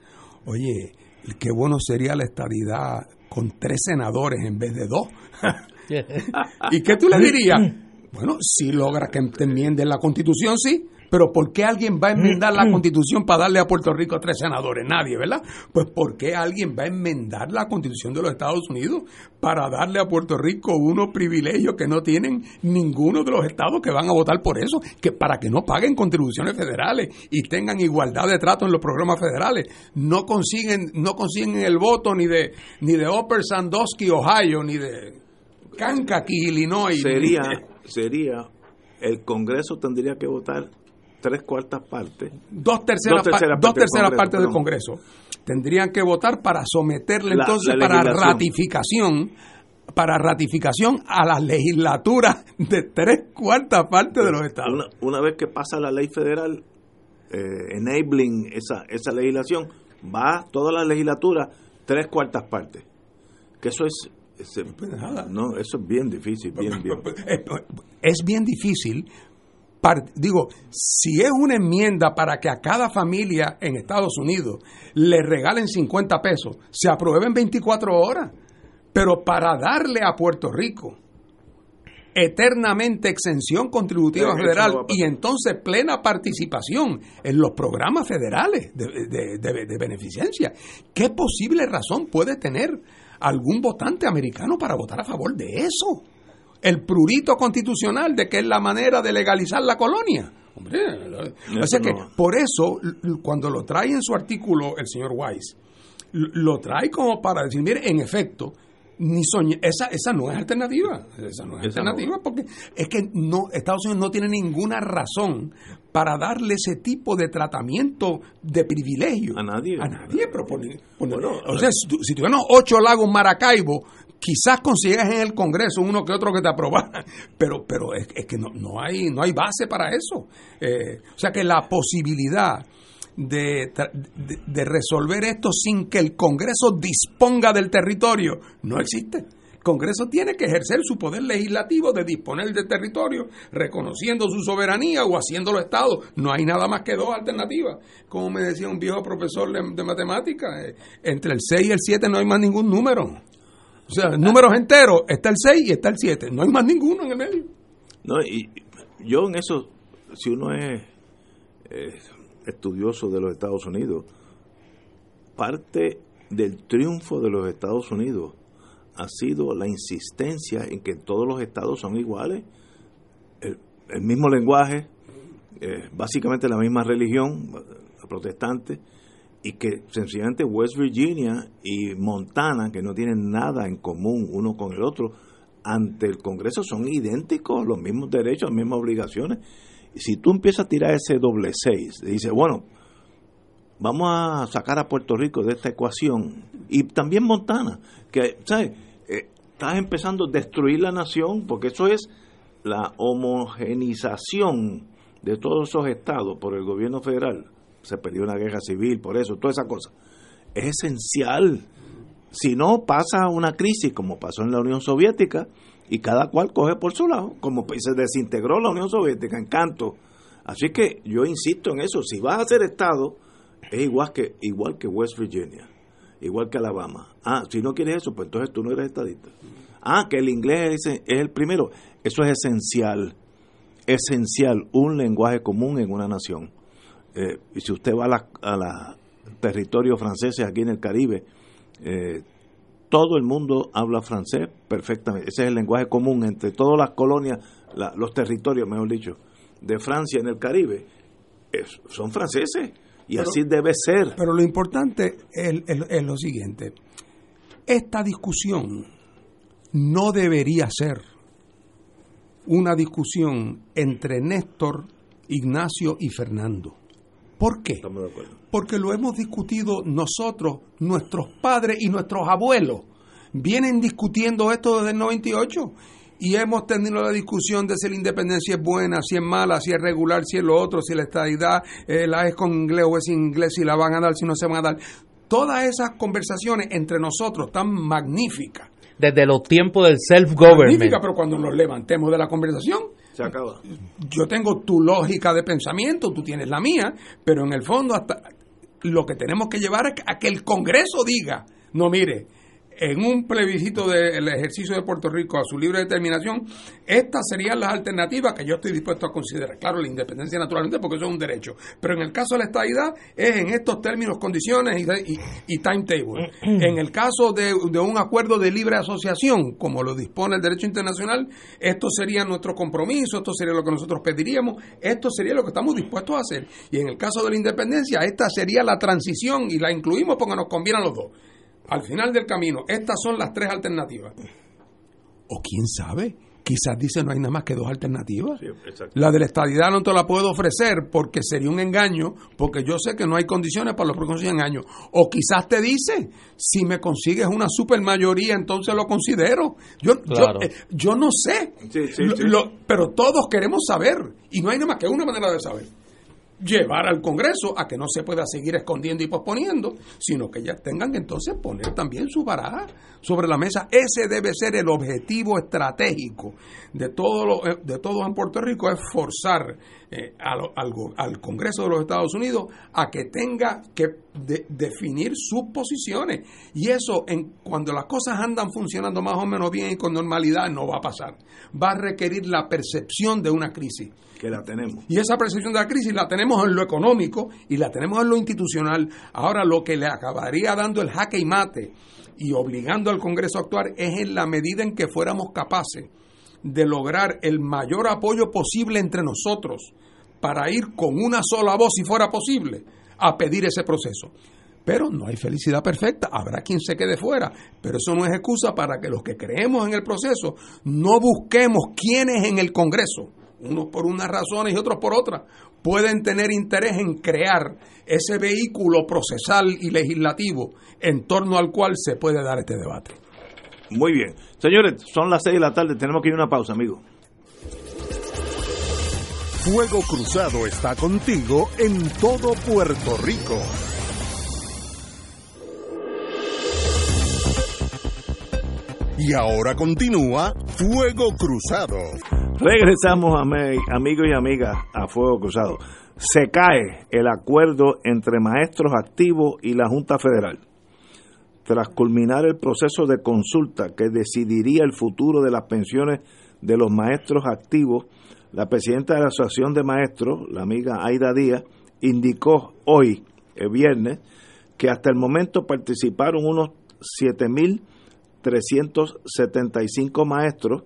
oye, qué bueno sería la estadidad con tres senadores en vez de dos. [laughs] [laughs] ¿Y qué tú le dirías? [laughs] Bueno, si logra que te enmienden la constitución, sí, Pero ¿por qué alguien va a enmendar la constitución para darle a Puerto Rico tres senadores? Nadie, ¿verdad? Pues ¿por qué alguien va a enmendar la constitución de los Estados Unidos para darle a Puerto Rico unos privilegios que no tienen ninguno de los estados que van a votar por eso? Que para que no paguen contribuciones federales y tengan igualdad de trato en los programas federales. No consiguen, no consiguen el voto ni de, ni de Upper Sandusky, Ohio, ni de Kankakee, Illinois. Sería, [laughs] sería, el Congreso tendría que votar tres cuartas partes. Dos terceras, dos terceras, partes del Congreso. Tendrían que votar para someterle entonces para ratificación para ratificación a la legislatura de tres cuartas partes de los estados. Una, vez que pasa la ley federal eh, enabling esa, esa legislación, va toda la legislatura tres cuartas partes. Que eso es, no, eso es bien difícil, bien, bien. [laughs] Es bien difícil digo, si es una enmienda para que a cada familia en Estados Unidos le regalen 50 pesos, se apruebe en 24 horas. Pero para darle a Puerto Rico eternamente exención contributiva federal y entonces plena participación en los programas federales de, de, beneficencia. ¿Qué posible razón puede tener algún votante americano para votar a favor de eso? El prurito constitucional de que es la manera de legalizar la colonia. Hombre, o que por eso, cuando lo trae en su artículo el señor Weiss, lo trae como para decir, mire, en efecto, ni esa, esa no es alternativa. Esa no es alternativa porque es que no, Estados Unidos no tiene ninguna razón para darle ese tipo de tratamiento de privilegio. A nadie. A nadie, pero o sea, si, si tuvieran ocho lagos Maracaibo, quizás consigas en el Congreso uno que otro que te aprobara, pero, pero es, que no, no, hay, no hay base para eso. Eh, o sea que la posibilidad de, de, resolver esto sin que el Congreso disponga del territorio no existe. El Congreso tiene que ejercer su poder legislativo de disponer del territorio, reconociendo su soberanía o haciéndolo Estado. No hay nada más que dos alternativas. Como me decía un viejo profesor de, matemáticas, eh, entre el 6 y el 7 no hay más ningún número. O sea, números enteros, está el 6 y está el 7. No hay más ninguno en el medio. No, y yo en eso, si uno es estudioso de los Estados Unidos, parte del triunfo de los Estados Unidos ha sido la insistencia en que todos los estados son iguales, el, mismo lenguaje, eh, básicamente la misma religión, protestante, y que sencillamente West Virginia y Montana, que no tienen nada en común uno con el otro, ante el Congreso son idénticos, los mismos derechos, las mismas obligaciones. Y si tú empiezas a tirar ese doble seis, dices, bueno, vamos a sacar a Puerto Rico de esta ecuación, y también Montana, que, ¿sabes? Eh, estás empezando a destruir la nación, porque eso es la homogenización de todos esos estados por el gobierno federal se perdió una guerra civil, por eso, toda esa cosa. Es esencial. Si no, pasa una crisis como pasó en la Unión Soviética y cada cual coge por su lado, como se desintegró la Unión Soviética en canto. Así que yo insisto en eso, si vas a ser Estado, es igual que, igual que West Virginia, igual que Alabama. Ah, si no quieres eso, pues entonces tú no eres estadista. Ah, que el inglés es, es el primero. Eso es esencial, esencial, un lenguaje común en una nación. Eh, y si usted va a los territorios franceses aquí en el Caribe, eh, todo el mundo habla francés perfectamente. Ese es el lenguaje común entre todas las colonias, los territorios, mejor dicho, de Francia en el Caribe. son franceses y así debe ser. Pero lo importante es, lo siguiente. Esta discusión no debería ser una discusión entre Néstor, Ignacio y Fernando. ¿Por qué? Porque lo hemos discutido nosotros, nuestros padres y nuestros abuelos. Vienen discutiendo esto desde el 98 y hemos tenido la discusión de si la independencia es buena, si es mala, si es regular, si es lo otro, si la estadidad eh, la es con inglés o es inglés, si la van a dar, si no se van a dar. Todas esas conversaciones entre nosotros tan magníficas. Desde los tiempos del self-government. Magnífica, pero cuando nos levantemos de la conversación, se acaba. Yo tengo tu lógica de pensamiento, tú tienes la mía, pero en el fondo hasta lo que tenemos que llevar es a que el Congreso diga, no mire, en un plebiscito del ejercicio de Puerto Rico a su libre determinación, estas serían las alternativas que yo estoy dispuesto a considerar. Claro, la independencia naturalmente porque eso es un derecho, pero en el caso de la estadidad es en estos términos, condiciones y, timetable. En el caso de, un acuerdo de libre asociación, como lo dispone el derecho internacional, esto sería nuestro compromiso, esto sería lo que nosotros pediríamos, esto sería lo que estamos dispuestos a hacer. Y en el caso de la independencia, esta sería la transición y la incluimos porque nos conviene a los dos al final del camino, estas son las tres alternativas. O quién sabe, quizás dice no hay nada más que dos alternativas. la de la estadidad no te la puedo ofrecer porque sería un engaño, porque yo sé que no hay condiciones para los próximos 100 años. O quizás te dice, si me consigues una supermayoría, entonces lo considero. Yo, yo, eh, no sé, pero todos queremos saber y no hay nada más que una manera de saber llevar al Congreso a que no se pueda seguir escondiendo y posponiendo, sino que ya tengan que entonces poner también su baraja sobre la mesa. Ese debe ser el objetivo estratégico de, todo eh, de todos en Puerto Rico, es forzar eh, al, al, Congreso de los Estados Unidos a que tenga que definir sus posiciones. Y eso, en, cuando las cosas andan funcionando más o menos bien y con normalidad, no va a pasar. Va a requerir la percepción de una crisis. Que la tenemos. Y esa percepción de la crisis la tenemos en lo económico y la tenemos en lo institucional. Ahora, lo que le acabaría dando el jaque y mate y obligando al Congreso a actuar es en la medida en que fuéramos capaces de lograr el mayor apoyo posible entre nosotros para ir con una sola voz, si fuera posible, a pedir ese proceso. Pero no hay felicidad perfecta, habrá quien se quede fuera, pero eso no es excusa para que los que creemos en el proceso no busquemos quiénes en el Congreso, unos por unas razones y otros por otras, pueden tener interés en crear ese vehículo procesal y legislativo en torno al cual se puede dar este debate. Muy bien. Señores, son las seis de la tarde, tenemos que ir a una pausa, amigo. Fuego Cruzado está contigo en todo Puerto Rico. Y ahora continúa Fuego Cruzado. Regresamos, amigos y amigas, a Fuego Cruzado. Se cae el acuerdo entre maestros activos y la Junta Federal tras culminar el proceso de consulta que decidiría el futuro de las pensiones de los maestros activos, la presidenta de la Asociación de Maestros, la amiga Aida Díaz, indicó hoy, el viernes, que hasta el momento participaron unos 7.375 maestros,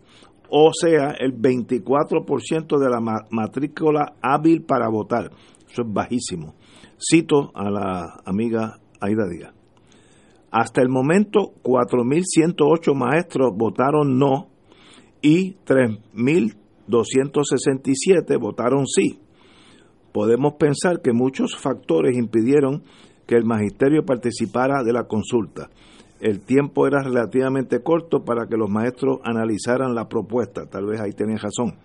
o sea, el 24% de la matrícula hábil para votar. Eso es bajísimo. Cito a la amiga Aida Díaz. Hasta el momento, 4.108 maestros votaron no y 3.267 votaron sí. Podemos pensar que muchos factores impidieron que el magisterio participara de la consulta. El tiempo era relativamente corto para que los maestros analizaran la propuesta, tal vez ahí tienen razón.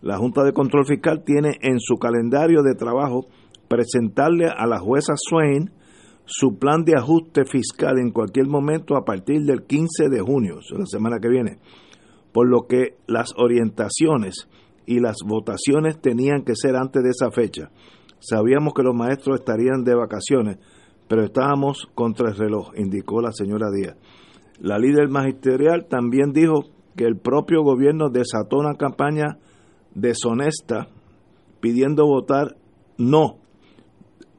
La Junta de Control Fiscal tiene en su calendario de trabajo presentarle a la jueza Swain su plan de ajuste fiscal en cualquier momento a partir del 15 de junio, la semana que viene, por lo que las orientaciones y las votaciones tenían que ser antes de esa fecha. Sabíamos que los maestros estarían de vacaciones, pero estábamos contra el reloj, indicó la señora Díaz. La líder magisterial también dijo que el propio gobierno desató una campaña deshonesta pidiendo votar no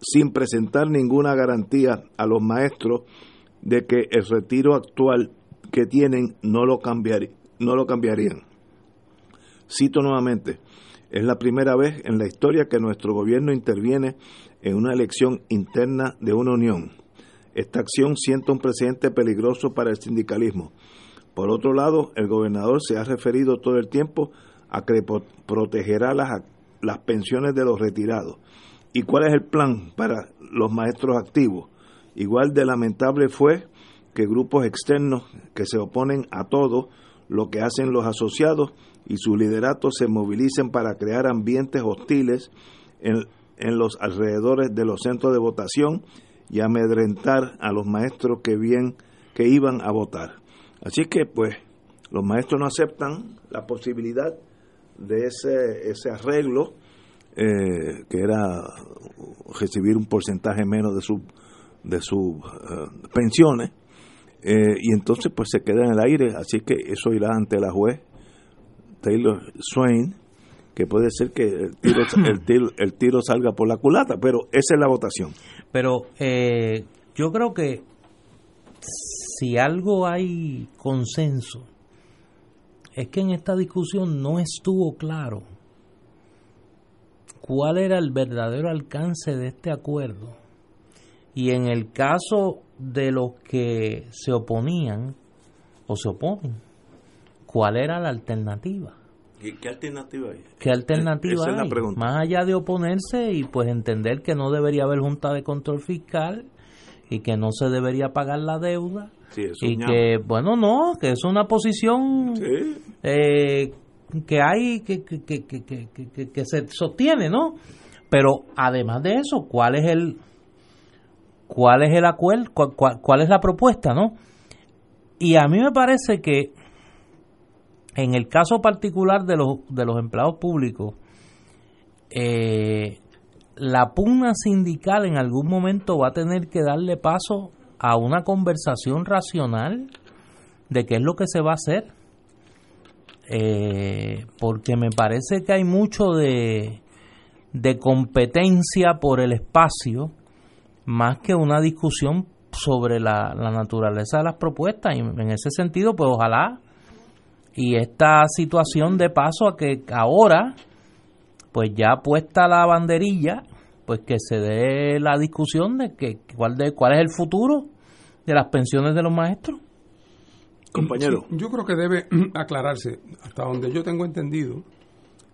sin presentar ninguna garantía a los maestros de que el retiro actual que tienen no lo, cambiarían. Cito nuevamente, es la primera vez en la historia que nuestro gobierno interviene en una elección interna de una unión. Esta acción sienta un precedente peligroso para el sindicalismo. Por otro lado, el gobernador se ha referido todo el tiempo a que protegerá las, las pensiones de los retirados ¿Y cuál es el plan para los maestros activos? Igual de lamentable fue que grupos externos que se oponen a todo lo que hacen los asociados y sus lideratos se movilicen para crear ambientes hostiles en, en los alrededores de los centros de votación y amedrentar a los maestros que bien que iban a votar. Así que pues los maestros no aceptan la posibilidad de ese, ese arreglo eh, que era recibir un porcentaje menos de, su, de sus eh, pensiones, eh, y entonces pues se queda en el aire, así que eso irá ante la juez Taylor Swain, que puede ser que el tiro, el tiro, salga por la culata, pero esa es la votación. Pero eh, yo creo que si algo hay consenso, es que en esta discusión no estuvo claro cuál era el verdadero alcance de este acuerdo. Y en el caso de los que se oponían o se oponen, ¿cuál era la alternativa? ¿Qué, alternativa hay? ¿Qué alternativa hay? Más allá de oponerse y pues entender que no debería haber junta de control fiscal y que no se debería pagar la deuda y que bueno no que es una posición eh, que hay que, que, que, que, se sostiene no pero además de eso cuál es el cuál es el acuerdo cuál, es la propuesta no y a mí me parece que en el caso particular de los de los empleados públicos eh, la pugna sindical en algún momento va a tener que darle paso a una conversación racional de qué es lo que se va a hacer. Eh, porque me parece que hay mucho de, de competencia por el espacio más que una discusión sobre la, la naturaleza de las propuestas y en ese sentido pues ojalá y esta situación de paso a que ahora pues ya puesta la banderilla, pues que se dé la discusión de que cuál de cuál es el futuro de las pensiones de los maestros. Compañero, yo creo que debe [clears throat] aclararse hasta donde yo tengo entendido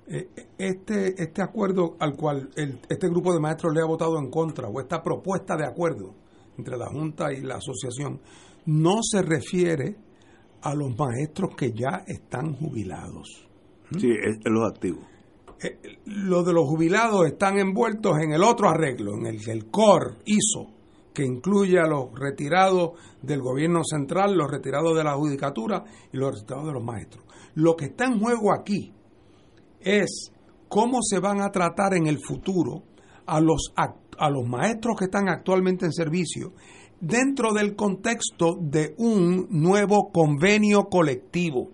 eh, este este acuerdo al cual el, este grupo de maestros le ha votado en contra o esta propuesta de acuerdo entre la junta y la asociación no se refiere a los maestros que ya están jubilados. Sí, es, los activos eh, los de los jubilados están envueltos en el otro arreglo, en el, el COR hizo, que incluye a los retirados del gobierno central, los retirados de la judicatura y los retirados de los maestros. Lo que está en juego aquí es cómo se van a tratar en el futuro a los, a los maestros que están actualmente en servicio dentro del contexto de un nuevo convenio colectivo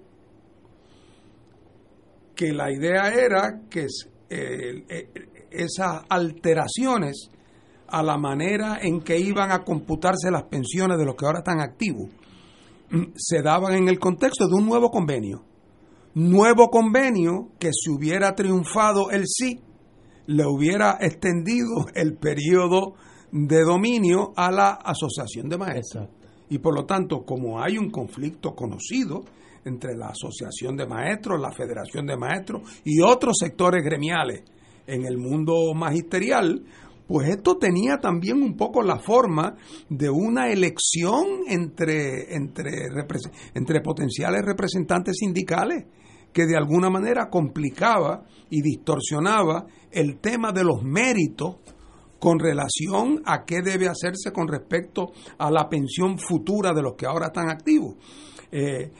que la idea era que eh, eh, esas alteraciones a la manera en que iban a computarse las pensiones de los que ahora están activos mm, se daban en el contexto de un nuevo convenio. Nuevo convenio que si hubiera triunfado el sí, le hubiera extendido el periodo de dominio a la asociación de maestros. Y por lo tanto, como hay un conflicto conocido, entre la Asociación de Maestros, la Federación de Maestros y otros sectores gremiales en el mundo magisterial, pues esto tenía también un poco la forma de una elección entre, entre, entre potenciales representantes sindicales que de alguna manera complicaba y distorsionaba el tema de los méritos con relación a qué debe hacerse con respecto a la pensión futura de los que ahora están activos. Eh,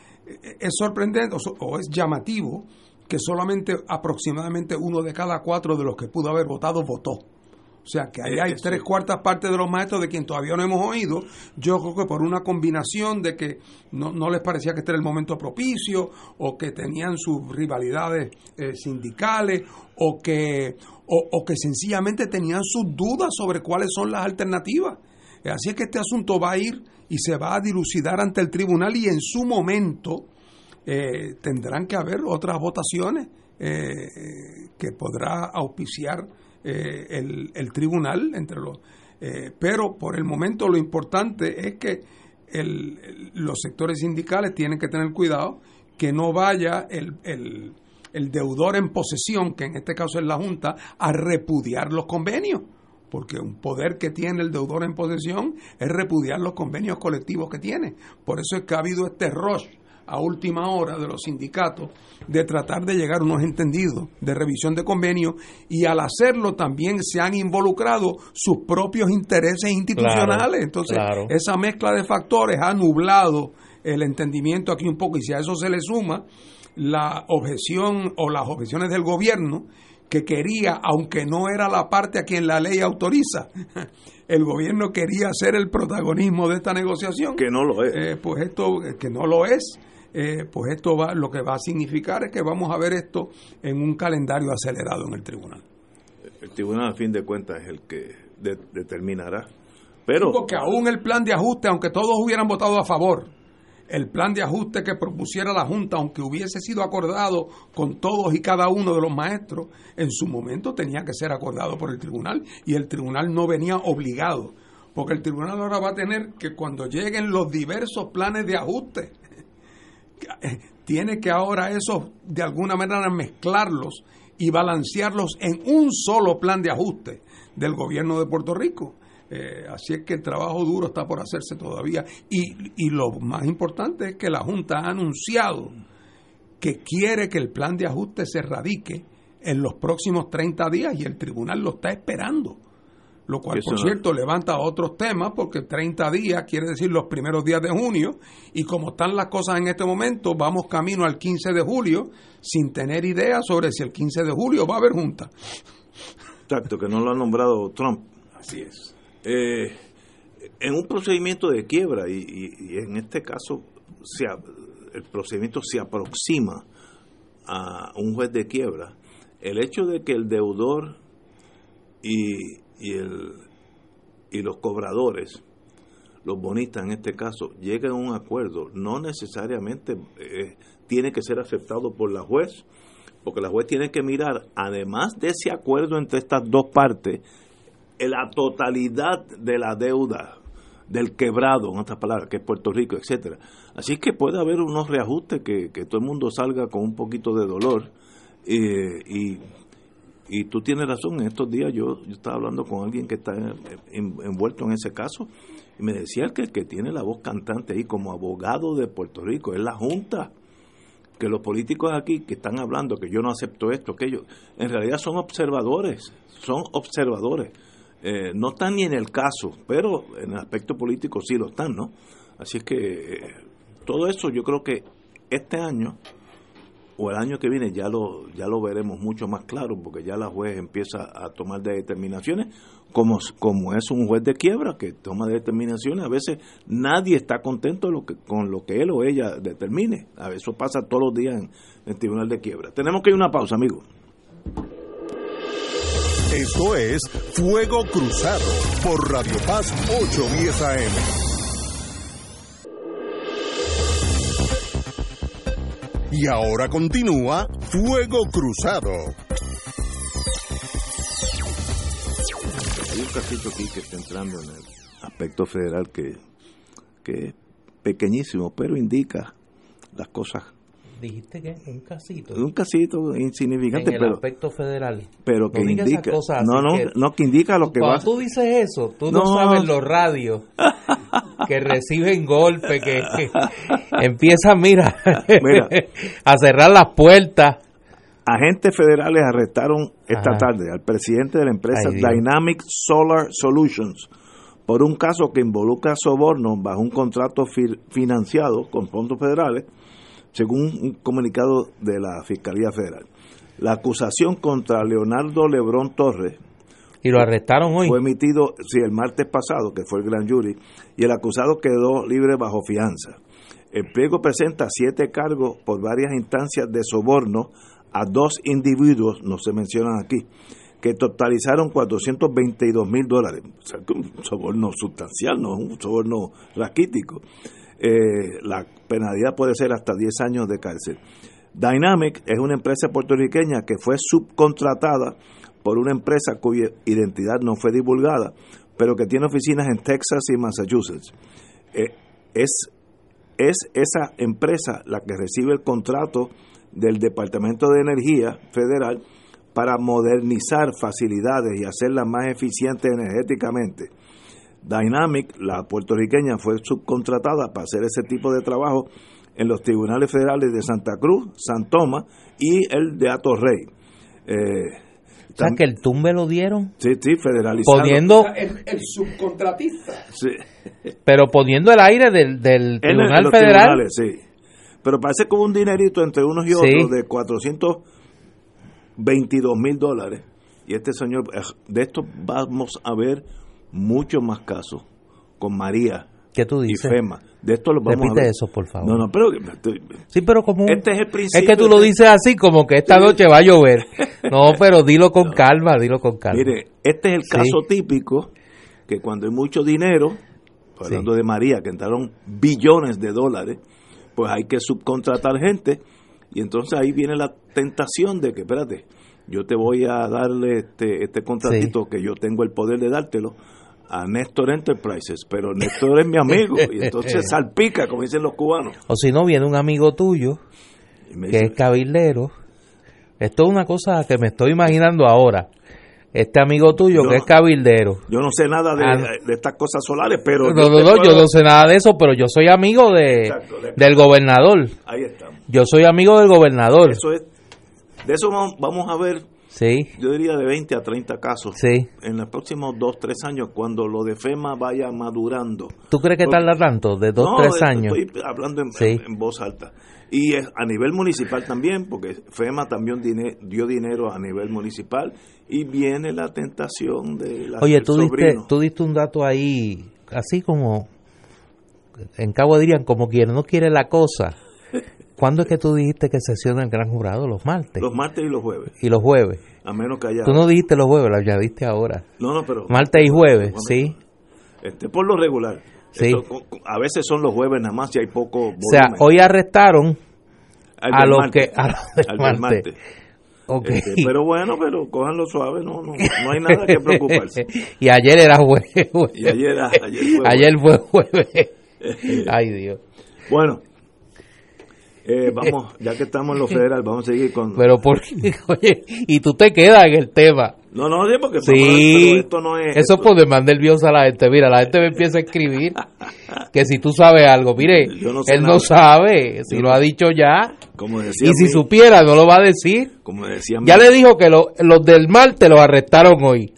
es sorprendente o es llamativo que solamente aproximadamente uno de cada cuatro de los que pudo haber votado votó. O sea, que ahí hay tres cuartas partes de los maestros de quien todavía no hemos oído. Yo creo que por una combinación de que no, no les parecía que este era el momento propicio, o que tenían sus rivalidades eh, sindicales, o que, o, o, que sencillamente tenían sus dudas sobre cuáles son las alternativas. Así es que este asunto va a ir y se va a dilucidar ante el tribunal y en su momento eh, tendrán que haber otras votaciones eh, que podrá auspiciar eh, el, tribunal entre los pero por el momento lo importante es que los sectores sindicales tienen que tener cuidado que no vaya el, el deudor en posesión, que en este caso es la Junta, a repudiar los convenios porque un poder que tiene el deudor en posesión es repudiar los convenios colectivos que tiene. Por eso es que ha habido este rush a última hora de los sindicatos de tratar de llegar a unos entendidos de revisión de convenios y al hacerlo también se han involucrado sus propios intereses institucionales. Entonces, esa mezcla de factores ha nublado el entendimiento aquí un poco y si a eso se le suma la objeción o las objeciones del gobierno que quería, aunque no era la parte a quien la ley autoriza, [laughs] el gobierno quería ser el protagonismo de esta negociación. Que no lo es. Eh, pues esto, que no lo es, eh, pues esto va, lo que va a significar es que vamos a ver esto en un calendario acelerado en el tribunal. El tribunal, a fin de cuentas, es el que determinará. Pero. porque aún el plan de ajuste, aunque todos hubieran votado a favor, el plan de ajuste que propusiera la Junta, aunque hubiese sido acordado con todos y cada uno de los maestros, en su momento tenía que ser acordado por el tribunal y el tribunal no venía obligado, porque el tribunal ahora va a tener que cuando lleguen los diversos planes de ajuste, tiene que ahora eso de alguna manera mezclarlos y balancearlos en un solo plan de ajuste del gobierno de Puerto Rico. Eh, así es que el trabajo duro está por hacerse todavía. Y, y lo más importante es que la Junta ha anunciado que quiere que el plan de ajuste se radique en los próximos 30 días y el tribunal lo está esperando. Lo cual, por cierto, levanta otros temas porque 30 días quiere decir los primeros días de junio y como están las cosas en este momento, vamos camino al 15 de julio sin tener idea sobre si el 15 de julio va a haber junta. Exacto, que no lo ha nombrado Trump. Así es. Eh, en un procedimiento de quiebra, y, en este caso se, el procedimiento se aproxima a un juez de quiebra, el hecho de que el deudor y, y, el, y los cobradores, los bonistas en este caso, lleguen a un acuerdo, no necesariamente eh, tiene que ser aceptado por la juez, porque la juez tiene que mirar, además de ese acuerdo entre estas dos partes, la totalidad de la deuda del quebrado, en otras palabras, que es Puerto Rico, etcétera. Así que puede haber unos reajustes que, todo el mundo salga con un poquito de dolor. Eh, y, y tú tienes razón, en estos días yo, estaba hablando con alguien que está envuelto en ese caso y me decía que el que tiene la voz cantante ahí como abogado de Puerto Rico es la Junta que los políticos aquí que están hablando que yo no acepto esto, que ellos, en realidad son observadores, son observadores. Eh, no están ni en el caso, pero en el aspecto político sí lo están, ¿no? Así es que eh, todo eso yo creo que este año o el año que viene ya lo ya lo veremos mucho más claro porque ya la juez empieza a tomar determinaciones como, como es un juez de quiebra que toma determinaciones. A veces nadie está contento con lo que él o ella determine. A eso pasa todos los días en, en el tribunal de quiebra. Tenemos que ir a una pausa amigos esto es Fuego Cruzado por Radio Paz 810 AM. Y ahora continúa Fuego Cruzado. Hay un casito aquí que está entrando en el aspecto federal que, que es pequeñísimo, pero indica las cosas dijiste que un casito. Un casito insignificante, en el aspecto federal. Pero que indica. no, no, no, que indica lo que va. Cuando tú dices eso, tú no, sabes los radios [laughs] que reciben golpe, que, empiezan, mira, [laughs] a cerrar las puertas. Agentes federales arrestaron esta tarde al presidente de la empresa Dynamic Solar Solutions por un caso que involucra sobornos bajo un contrato financiado con fondos federales según un comunicado de la Fiscalía Federal. La acusación contra Leonardo Lebrón Torres. Y lo arrestaron hoy. Fue emitido, sí, el martes pasado, que fue el gran jury, y el acusado quedó libre bajo fianza. El pliego presenta siete cargos por varias instancias de soborno a dos individuos, no se mencionan aquí, que totalizaron 422 mil dólares. Un soborno sustancial, no un soborno raquítico. Eh, la penalidad puede ser hasta 10 años de cárcel. Dynamic es una empresa puertorriqueña que fue subcontratada por una empresa cuya identidad no fue divulgada, pero que tiene oficinas en Texas y Massachusetts. Eh, es, es esa empresa la que recibe el contrato del Departamento de Energía Federal para modernizar facilidades y hacerlas más eficientes energéticamente. Dynamic, la puertorriqueña, fue subcontratada para hacer ese tipo de trabajo en los tribunales federales de Santa Cruz, San Tomás y el de Atorrey. Eh, o sea, que el tumbe lo dieron. Sí, sí, federalizado. Poniendo. El, subcontratista. Sí. Pero poniendo el aire del, del Tribunal Federal. sí. Pero parece como un dinerito entre unos y otros de 400 22 mil dólares. Y este señor, eh, de esto vamos a ver muchos más casos con María ¿Qué tú dices? y FEMA. De esto lo vamos Repite a ver. eso, por favor. No, no, pero Sí, pero como... este es el Es principio. que tú lo dices así, como que esta noche va a llover. [laughs] No, pero dilo con calma, dilo con calma. Mire, este es el Sí. caso típico que cuando hay mucho dinero, hablando de María, que entraron billones de dólares, pues hay que subcontratar gente y entonces ahí viene la tentación de que, espérate, yo te voy a darle este, este contratito que yo tengo el poder de dártelo a Néstor Enterprises, pero Néstor es mi amigo y entonces [laughs] salpica, como dicen los cubanos. O si no, viene un amigo tuyo que dice, es cabildero. Esto es una cosa que me estoy imaginando ahora. Este amigo tuyo que es cabildero. yo no sé nada de, Ah, de estas cosas solares, pero... No, no, no, yo no sé nada de eso, pero yo soy amigo de, Exacto, de- del gobernador. Ahí estamos. Yo soy amigo del gobernador. Eso es, de eso vamos- vamos a ver Sí, yo diría de 20 a 30 casos sí. en los próximos 2, 3 años, cuando lo de FEMA vaya madurando. ¿Tú crees que tarda tanto? ¿De dos, No, tres esto años? Estoy hablando en, Sí. en- en voz alta. Y es a nivel municipal también, porque FEMA también dio dinero a nivel municipal y viene la tentación de la Oye, tú diste, tú diste un dato ahí, así como, en Cabo dirían, como quien no quiere la cosa. ¿Cuándo es que tú dijiste que sesiona el gran jurado? Los martes Los martes y los jueves, y los jueves. a menos que haya... Tú no dijiste los jueves, lo añadiste ahora. No, no, pero... Martes y jueves, sí. Este, por lo regular. Sí. Esto, a veces son los jueves nada más si hay poco volumen. O sea, hoy arrestaron Al a los que... A los del Al del martes. martes. Ok. Este, pero bueno, pero cójanlo suave, no, no, no hay nada que [laughs] preocuparse. y ayer era jueves. Y ayer, ayer fue Ayer fue jueves. [laughs] Ay, Dios. Bueno, eh, vamos, [laughs] ya que estamos en lo federal, vamos a seguir con... Pero por qué, [laughs] oye, y tú te quedas en el tema. no, no, sí, porque Sí, esto no es... eso esto- pone más nerviosa a la gente. Mira, la gente me empieza a escribir [laughs] que si tú sabes algo, mire, Yo no sé él nada. no sabe, si Yo lo no- ha dicho ya, Como decía y si supiera no lo va a decir. como decía Ya le dijo que lo- los del martes los arrestaron hoy.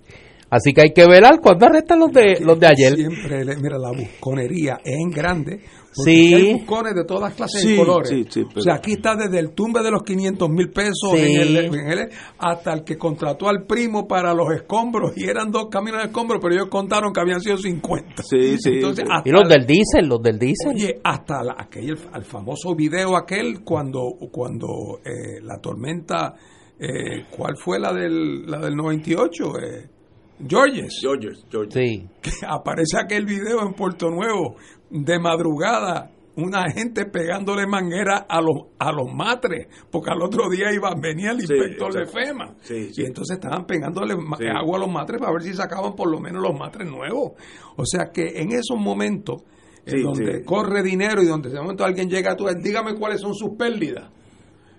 Así que hay que velar cuando arrestan los de los de ayer. Siempre, le- mira, la busconería es en grande. Porque Sí. Hay buscones de todas clases Sí, y colores. sí, sí, pero- O sea, aquí está desde el tumbe de los 500 mil pesos Sí. en el- en el- hasta el que contrató al primo para los escombros. Y eran dos caminos de escombros, pero ellos contaron que habían sido 50. Sí, sí. Entonces, Y los el- del diésel, los del diésel. Oye, hasta la- aquel, al famoso video aquel cuando, cuando eh, la tormenta, eh, ¿cuál fue la del, la del 98? Eh, Georges. Georges, Georges. Sí. Que aparece aquel video en Puerto Nuevo de madrugada una gente pegándole manguera a los a los matres porque al otro día iba venía el Sí, inspector de. FEMA Sí, sí. y entonces estaban pegándole agua a los matres para ver si sacaban por lo menos los matres nuevos o sea que en esos momentos en donde corre dinero y donde de momento alguien llega a tu dígame cuáles son sus pérdidas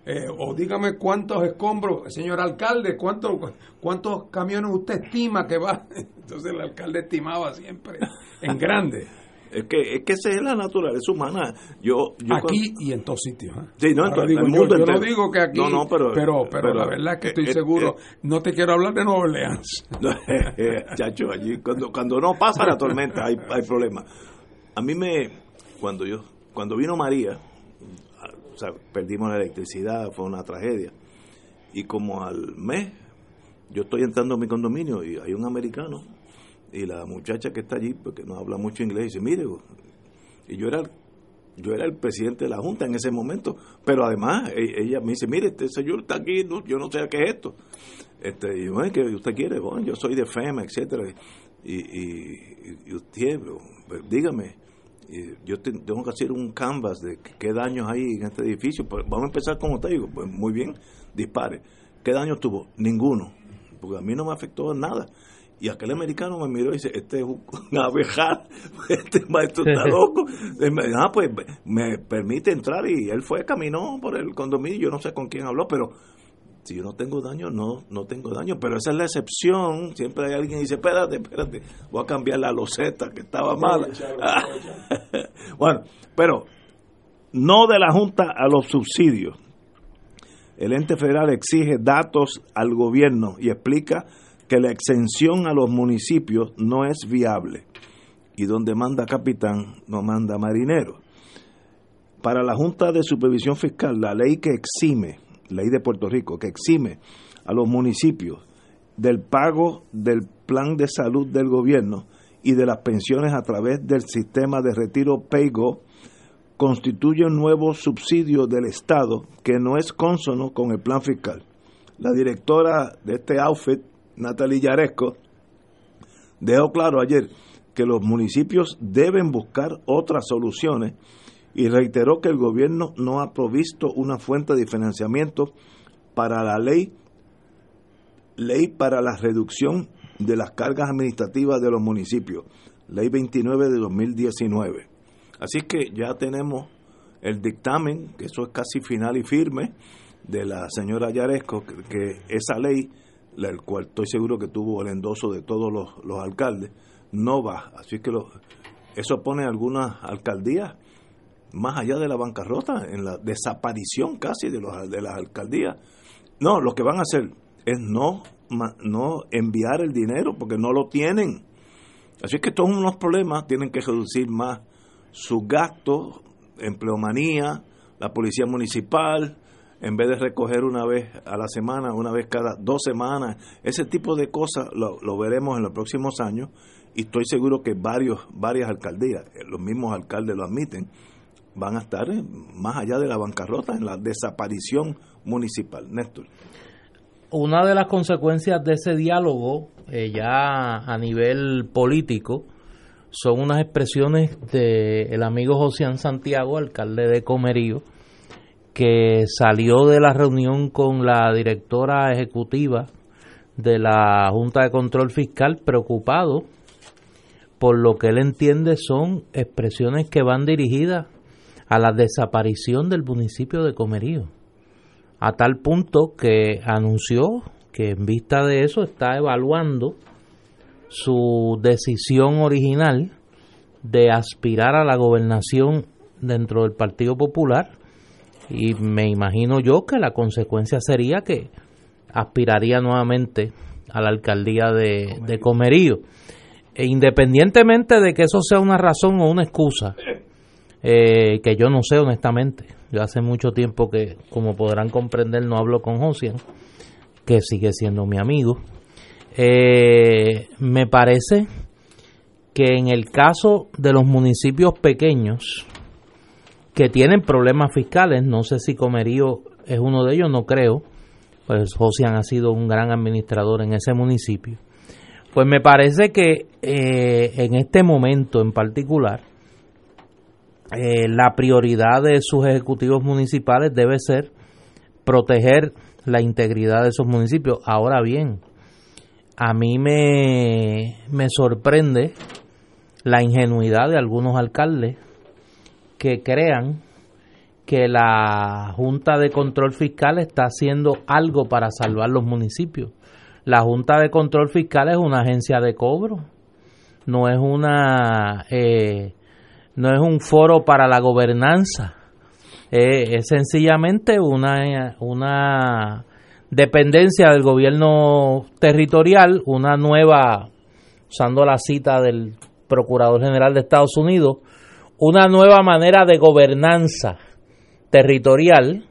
eh, o dígame cuántos escombros, señor alcalde, cuántos cuántos camiones usted estima que va. [laughs] Entonces el alcalde estimaba siempre en grande, Es que, es que esa es la naturaleza humana. Yo, yo aquí y en todos sitios. ¿eh? Sí, no, en todo- digo, yo- mundo yo, no entero. digo que aquí, No, no, pero- pero, pero, pero- la verdad es que estoy eh, eh, seguro. eh. no te quiero hablar de Nueva Orleans. [laughs] Chacho, allí cuando, cuando no pasa la tormenta hay, hay problemas. A mí me, cuando yo, cuando vino María, o sea, perdimos la electricidad, fue una tragedia. Y como al mes, yo estoy entrando a mi condominio y hay un americano y la muchacha que está allí, porque no habla mucho inglés, dice, mire, y yo era yo era el presidente de la junta en ese momento, pero además e- ella me dice, mire, este señor está aquí, yo no sé qué es esto. Este, y "Bueno, ¿qué usted quiere? Yo soy de FEMA, etcétera. Y, y, usted, pues, dígame, yo te- tengo que hacer un canvas de qué daños hay en este edificio. Pues vamos a empezar con usted. Digo, pues muy bien, dispare. ¿Qué daños tuvo? Ninguno, porque a mí no me afectó nada. Y aquel americano me miró y dice, este es un [laughs] abejar, [laughs] este maestro está loco. Y me- ah, pues me permite entrar y él fue, caminó por el condominio, yo no sé con quién habló, pero si yo no tengo daño, no, no tengo daño. Pero esa es la excepción. Siempre hay alguien que dice, espérate, espérate, voy a cambiar la loseta que estaba mala. [laughs] bueno, pero no de la Junta a los subsidios. El ente federal exige datos al gobierno y explica que la exención a los municipios no es viable. Y donde manda capitán, no manda marinero. Para la Junta de Supervisión Fiscal, la ley que exime, ley de Puerto Rico, que exime a los municipios del pago del plan de salud del gobierno y de las pensiones a través del sistema de retiro PayGo constituye un nuevo subsidio del Estado que no es consono con el plan fiscal. La directora de este outfit, Natalie Yaresco, dejó claro ayer que los municipios deben buscar otras soluciones y reiteró que el gobierno no ha provisto una fuente de financiamiento para la ley ley para la reducción de las cargas administrativas de los municipios, ley 29 de 2019. Así que ya tenemos el dictamen, que eso es casi final y firme, de la señora Yaresco, que, esa ley, la cual estoy seguro que tuvo el endoso de todos los, alcaldes, no va. Así que eso pone algunas alcaldías más allá de la bancarrota, en la desaparición casi de, los, de las alcaldías. No, lo que van a hacer es no, no enviar el dinero porque no lo tienen. Así que todos unos problemas tienen que reducir más sus gastos, empleomanía, la policía municipal, en vez de recoger una vez a la semana, una vez cada dos semanas, ese tipo de cosas lo, veremos en los próximos años y estoy seguro que varios, varias alcaldías, los mismos alcaldes lo admiten, van a estar más allá de la bancarrota, en la desaparición municipal. Néstor. Una de las consecuencias de ese diálogo, eh, ya a nivel político, son unas expresiones del el amigo José Santiago, alcalde de Comerío, que salió de la reunión con la directora ejecutiva de la Junta de Control Fiscal preocupado por lo que él entiende son expresiones que van dirigidas a la desaparición del municipio de Comerío, a tal punto que anunció que en vista de eso está evaluando su decisión original de aspirar a la gobernación dentro del Partido Popular y me imagino yo que la consecuencia sería que aspiraría nuevamente a la alcaldía de, de Comerío. E independientemente de que eso sea una razón o una excusa, eh, que yo no sé honestamente. Yo hace mucho tiempo que, como podrán comprender, no hablo con Josian, que sigue siendo mi amigo. Eh, me parece que en el caso de los municipios pequeños que tienen problemas fiscales, no sé si Comerío es uno de ellos, no creo, pues Josian ha sido un gran administrador en ese municipio. Pues me parece que eh, en este momento en particular, eh, la prioridad de sus ejecutivos municipales debe ser proteger la integridad de esos municipios. Ahora bien, a mí me, me sorprende la ingenuidad de algunos alcaldes que crean que la Junta de Control Fiscal está haciendo algo para salvar los municipios. La Junta de Control Fiscal es una agencia de cobro, no es una eh, no es un foro para la gobernanza, es sencillamente una, una dependencia del gobierno territorial, una nueva, usando la cita del Procurador General de Estados Unidos, una nueva manera de gobernanza territorial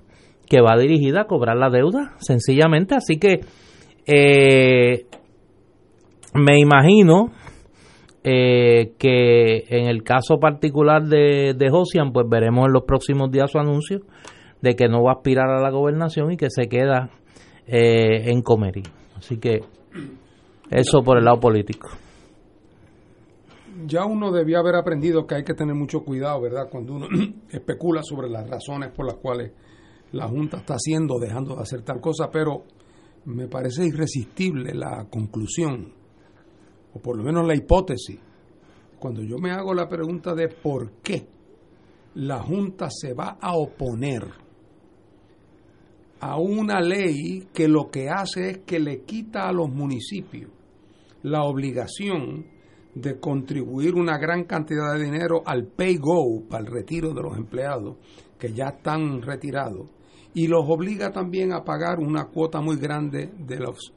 que va dirigida a cobrar la deuda, sencillamente. Así que eh, me imagino eh, que en el caso particular de, de Josian, pues veremos en los próximos días su anuncio de que no va a aspirar a la gobernación y que se queda eh, en Comerí. Así que eso por el lado político. Ya uno debía haber aprendido que hay que tener mucho cuidado, ¿verdad? Cuando uno [clears throat] especula sobre las razones por las cuales la Junta está haciendo, dejando de hacer tal cosa, pero me parece irresistible la conclusión o por lo menos la hipótesis, cuando yo me hago la pregunta de por qué la Junta se va a oponer a una ley que lo que hace es que le quita a los municipios la obligación de contribuir una gran cantidad de dinero al pay go, para el retiro de los empleados que ya están retirados, y los obliga también a pagar una cuota muy grande de los,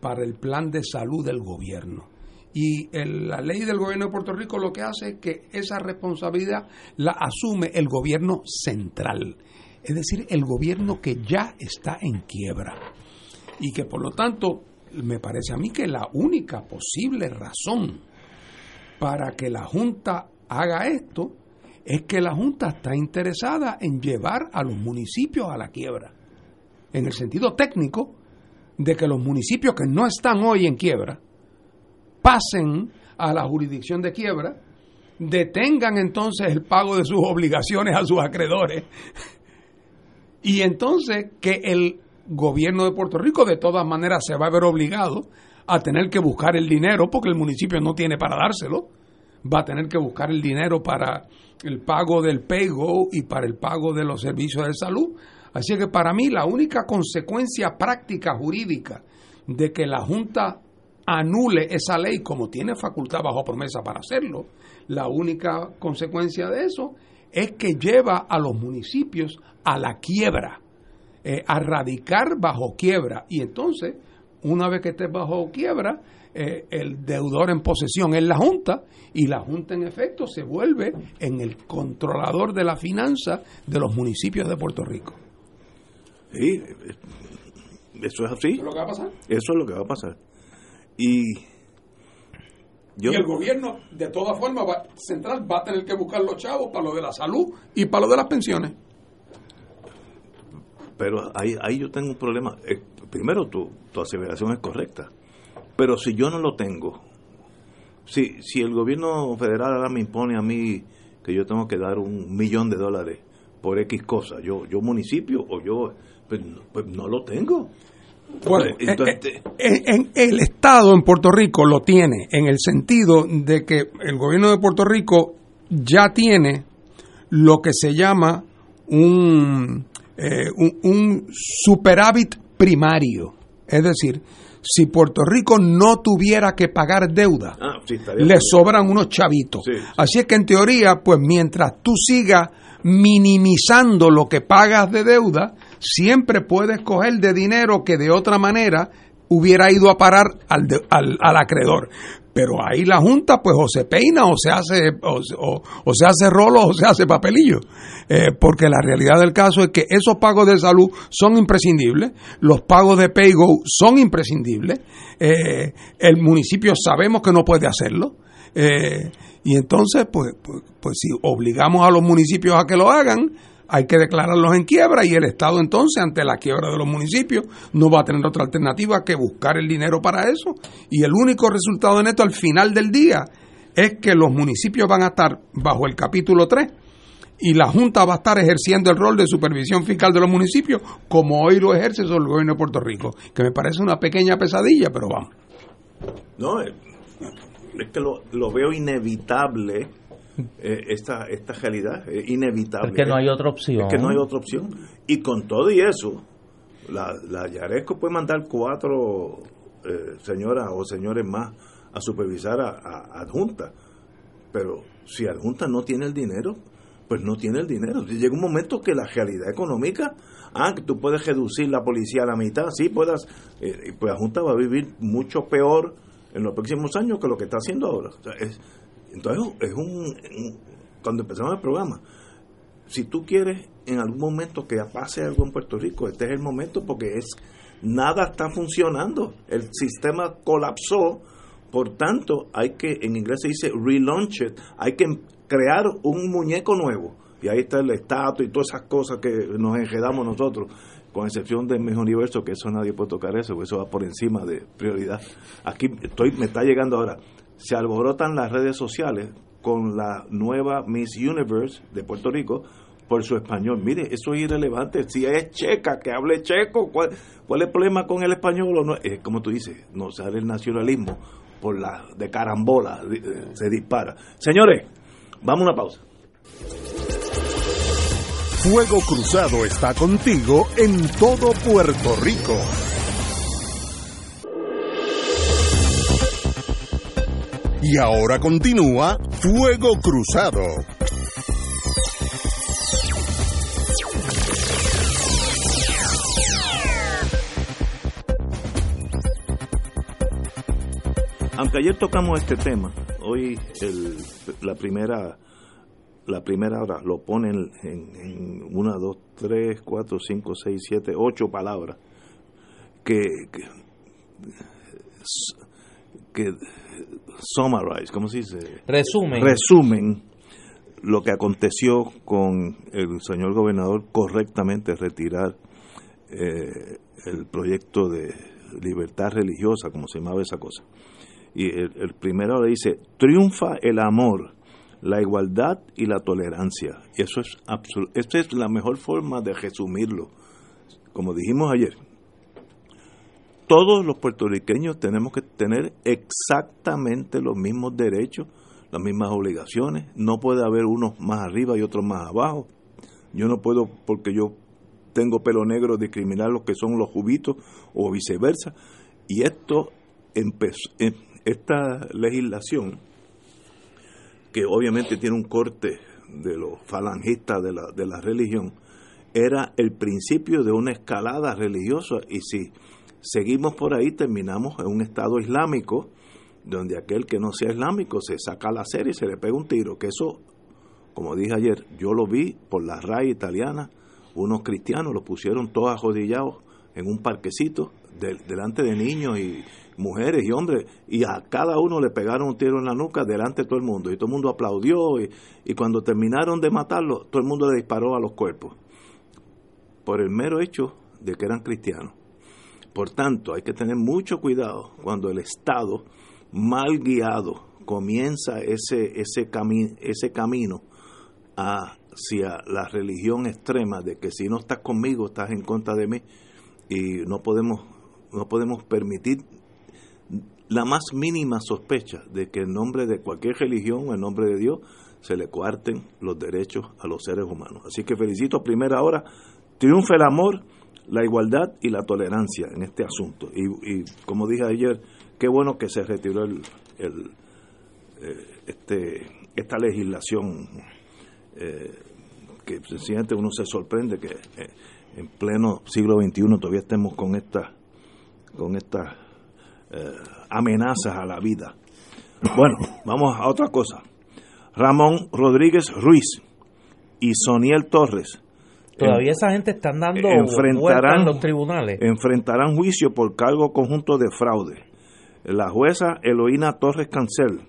para el plan de salud del gobierno. Y la ley del gobierno de Puerto Rico lo que hace es que esa responsabilidad la asume el gobierno central, es decir, el gobierno que ya está en quiebra. y que por lo tanto me parece a mí que la única posible razón para que la Junta haga esto es que la Junta está interesada en llevar a los municipios a la quiebra, en el sentido técnico de que los municipios que no están hoy en quiebra pasen a la jurisdicción de quiebra, detengan entonces el pago de sus obligaciones a sus acreedores y entonces que el gobierno de Puerto Rico de todas maneras se va a ver obligado a tener que buscar el dinero porque el municipio no tiene para dárselo, va a tener que buscar el dinero para el pago del PayGo y para el pago de los servicios de salud. Así que para mí la única consecuencia práctica jurídica de que la Junta anule esa ley como tiene facultad bajo promesa para hacerlo, la única consecuencia de eso es que lleva a los municipios a la quiebra, eh, a radicar bajo quiebra. Y entonces, una vez que estés bajo quiebra, eh, el deudor en posesión es la Junta y la Junta en efecto se vuelve en el controlador de la finanza de los municipios de Puerto Rico. Sí, eso es así. ¿Eso es lo que va a pasar? Eso es lo que va a pasar. Y, y el gobierno, de todas formas, central va a tener que buscar los chavos para lo de la salud y para lo de las pensiones. Pero ahí, ahí yo tengo un problema. Primero, tu, tu aseveración es correcta. Pero si yo no lo tengo, si, si el gobierno federal ahora me impone a mí que yo tengo que dar un millón de dólares por X cosa, yo, yo municipio o yo, pues, pues no lo tengo. Bueno, Entonces, eh, eh, en, el Estado en Puerto Rico lo tiene, en el sentido de que el gobierno de Puerto Rico ya tiene lo que se llama un, eh, un, un superávit primario. Es decir, si Puerto Rico no tuviera que pagar deuda, ah, sí, le sobran unos chavitos. Sí. Así es que en teoría, pues mientras tú sigas minimizando lo que pagas de deuda, siempre puedes coger de dinero que de otra manera hubiera ido a parar al, de, al, al, acreedor. Pero ahí la Junta, pues, o se peina, o se hace, o, se hace rolo, o se hace papelillo. Eh, porque la realidad del caso es que esos pagos de salud son imprescindibles, los pagos de PayGo son imprescindibles, eh, el municipio sabemos que no puede hacerlo. Eh, y entonces, pues, pues, pues si obligamos a los municipios a que lo hagan, hay que declararlos en quiebra y el Estado entonces, ante la quiebra de los municipios, no va a tener otra alternativa que buscar el dinero para eso. Y el único resultado de esto al final del día es que los municipios van a estar bajo el capítulo 3 y la Junta va a estar ejerciendo el rol de supervisión fiscal de los municipios como hoy lo ejerce sobre el gobierno de Puerto Rico, que me parece una pequeña pesadilla, pero vamos. No, es que lo, lo veo inevitable [laughs] eh, esta, esta realidad es inevitable. Es que no hay otra opción. Es que no hay otra opción. Y con todo y eso, la, la Yaresco puede mandar cuatro eh, señoras o señores más a supervisar a, a, Adjunta. Pero si Adjunta no tiene el dinero, pues no tiene el dinero. Llega un momento que la realidad económica, ah, tú puedes reducir la policía a la mitad, sí puedas, eh, pues Adjunta va a vivir mucho peor en los próximos años que lo que está haciendo ahora. O sea, es, entonces, es un, Cuando empezamos el programa, si tú quieres en algún momento que pase algo en Puerto Rico, este es el momento porque es nada está funcionando. El sistema colapsó. Por tanto, hay que, en inglés se dice relaunch it, hay que crear un muñeco nuevo. Y ahí está el estatus y todas esas cosas que nos enredamos nosotros con excepción del mismo universo, que eso nadie puede tocar eso, eso va por encima de prioridad. Aquí estoy, me está llegando ahora se alborotan las redes sociales con la nueva Miss Universe de Puerto Rico por su español. Mire, eso es irrelevante. Si es checa, que hable checo, ¿cuál, cuál es el problema con el español? O no? Eh, como tú dices, no sale el nacionalismo por la de carambola, se dispara. Señores, vamos a una pausa. Fuego Cruzado está contigo en todo Puerto Rico. Y ahora continúa Fuego Cruzado. Aunque ayer tocamos este tema, hoy el, la primera la primera hora lo ponen en, una, dos, tres, cuatro, cinco, seis, siete, ocho palabras que, que, summarize, ¿cómo se dice? Resumen. Resumen lo que aconteció con el señor gobernador correctamente retirar eh, el proyecto de libertad religiosa, como se llamaba esa cosa. Y el, primero le dice, triunfa el amor, la igualdad y la tolerancia. Y eso es esta es la mejor forma de resumirlo. Como dijimos ayer, todos los puertorriqueños tenemos que tener exactamente los mismos derechos, las mismas obligaciones. No puede haber unos más arriba y otros más abajo. Yo no puedo, porque yo tengo pelo negro, discriminar los que son los jubitos o viceversa. Y esto empezó, em, esta legislación, que obviamente tiene un corte de los falangistas de la, de la religión, era el principio de una escalada religiosa y si seguimos por ahí terminamos en un estado islámico donde aquel que no sea islámico se saca la serie y se le pega un tiro, que eso, como dije ayer, yo lo vi por la RAI italiana, unos cristianos los pusieron todos arrodillados en un parquecito delante de niños y mujeres y hombres y a cada uno le pegaron un tiro en la nuca delante de todo el mundo y todo el mundo aplaudió y, y cuando terminaron de matarlo todo el mundo le disparó a los cuerpos por el mero hecho de que eran cristianos. Por tanto, hay que tener mucho cuidado cuando el Estado mal guiado comienza ese, ese, ese camino hacia la religión extrema de que si no estás conmigo estás en contra de mí y no podemos no podemos permitir la más mínima sospecha de que en nombre de cualquier religión o en nombre de Dios se le coarten los derechos a los seres humanos. Así que felicito a primera hora, triunfa el amor, la igualdad y la tolerancia en este asunto. Y, como dije ayer, qué bueno que se retiró el, eh, este, esta legislación eh, que sencillamente uno se sorprende que eh, en pleno siglo XXI todavía estemos con esta con estas amenazas a la vida. Bueno, vamos a otra cosa. Ramón Rodríguez Ruiz y Soniel Torres Todavía esa gente están dando enfrentarán, en los tribunales. Enfrentarán juicio por cargo conjunto de fraude. La jueza Eloína Torres Cancel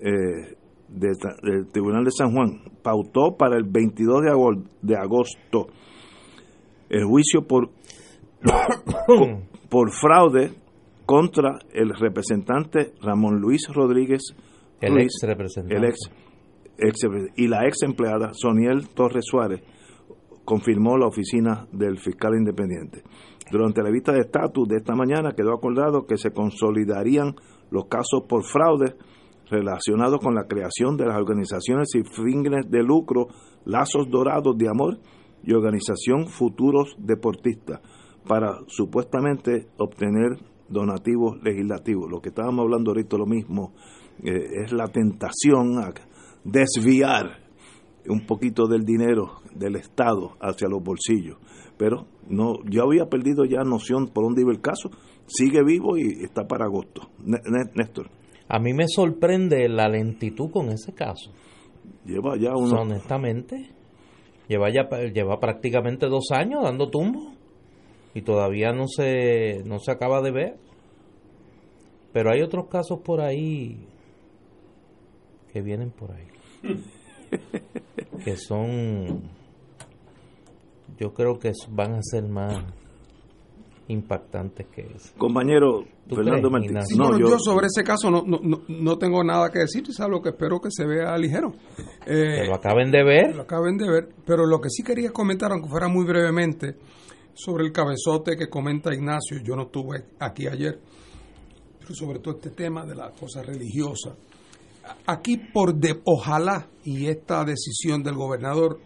eh, del Tribunal de San Juan pautó para el 22 de agosto el juicio por, [coughs] por fraude contra el representante Ramón Luis Rodríguez el ex representante el ex, ex, y la ex empleada Soniel Torres Suárez confirmó la oficina del fiscal independiente. Durante la vista de estatus de esta mañana quedó acordado que se consolidarían los casos por fraude relacionados con la creación de las organizaciones y fines de lucro Lazos Dorados de Amor y Organización Futuros Deportistas para supuestamente obtener donativos legislativos. Lo que estábamos hablando ahorita lo mismo eh, es la tentación a desviar un poquito del dinero del Estado hacia los bolsillos. Pero no, yo había perdido ya noción por dónde iba el caso. Sigue vivo y está para agosto. Néstor. A mí me sorprende la lentitud con ese caso. Lleva ya uno. honestamente, lleva ya lleva prácticamente dos años dando tumbo y todavía no se no se acaba de ver. Pero hay otros casos por ahí que vienen por ahí. [laughs] que son, yo creo que van a ser más impactantes que eso. Compañero Fernando Martínez. No, yo, sobre ese caso no, no, no, tengo nada que decir, es algo que espero que se vea ligero. Eh, lo acaben de ver. Lo acaben de ver, pero lo que sí quería comentar, aunque fuera muy brevemente, sobre el cabezote que comenta Ignacio, yo no estuve aquí ayer, pero sobre todo este tema de la cosa religiosa aquí por de, ojalá y esta decisión del gobernador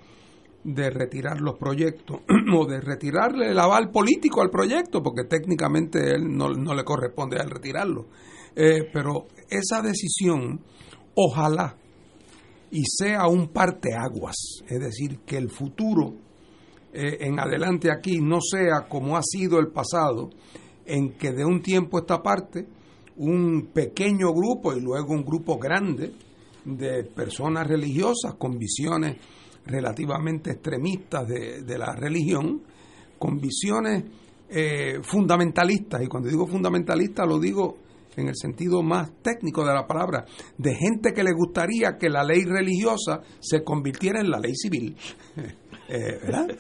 de retirar los proyectos [clears throat] o de retirarle el aval político al proyecto, porque técnicamente él no, le corresponde a él retirarlo. Eh, pero esa decisión, ojalá y sea un parteaguas, es decir, que el futuro eh, en adelante aquí no sea como ha sido el pasado, en que de un tiempo esta parte un pequeño grupo y luego un grupo grande de personas religiosas con visiones relativamente extremistas de, la religión, con visiones eh, fundamentalistas, y cuando digo fundamentalista lo digo en el sentido más técnico de la palabra, de gente que le gustaría que la ley religiosa se convirtiera en la ley civil. [laughs] Eh, ¿Verdad?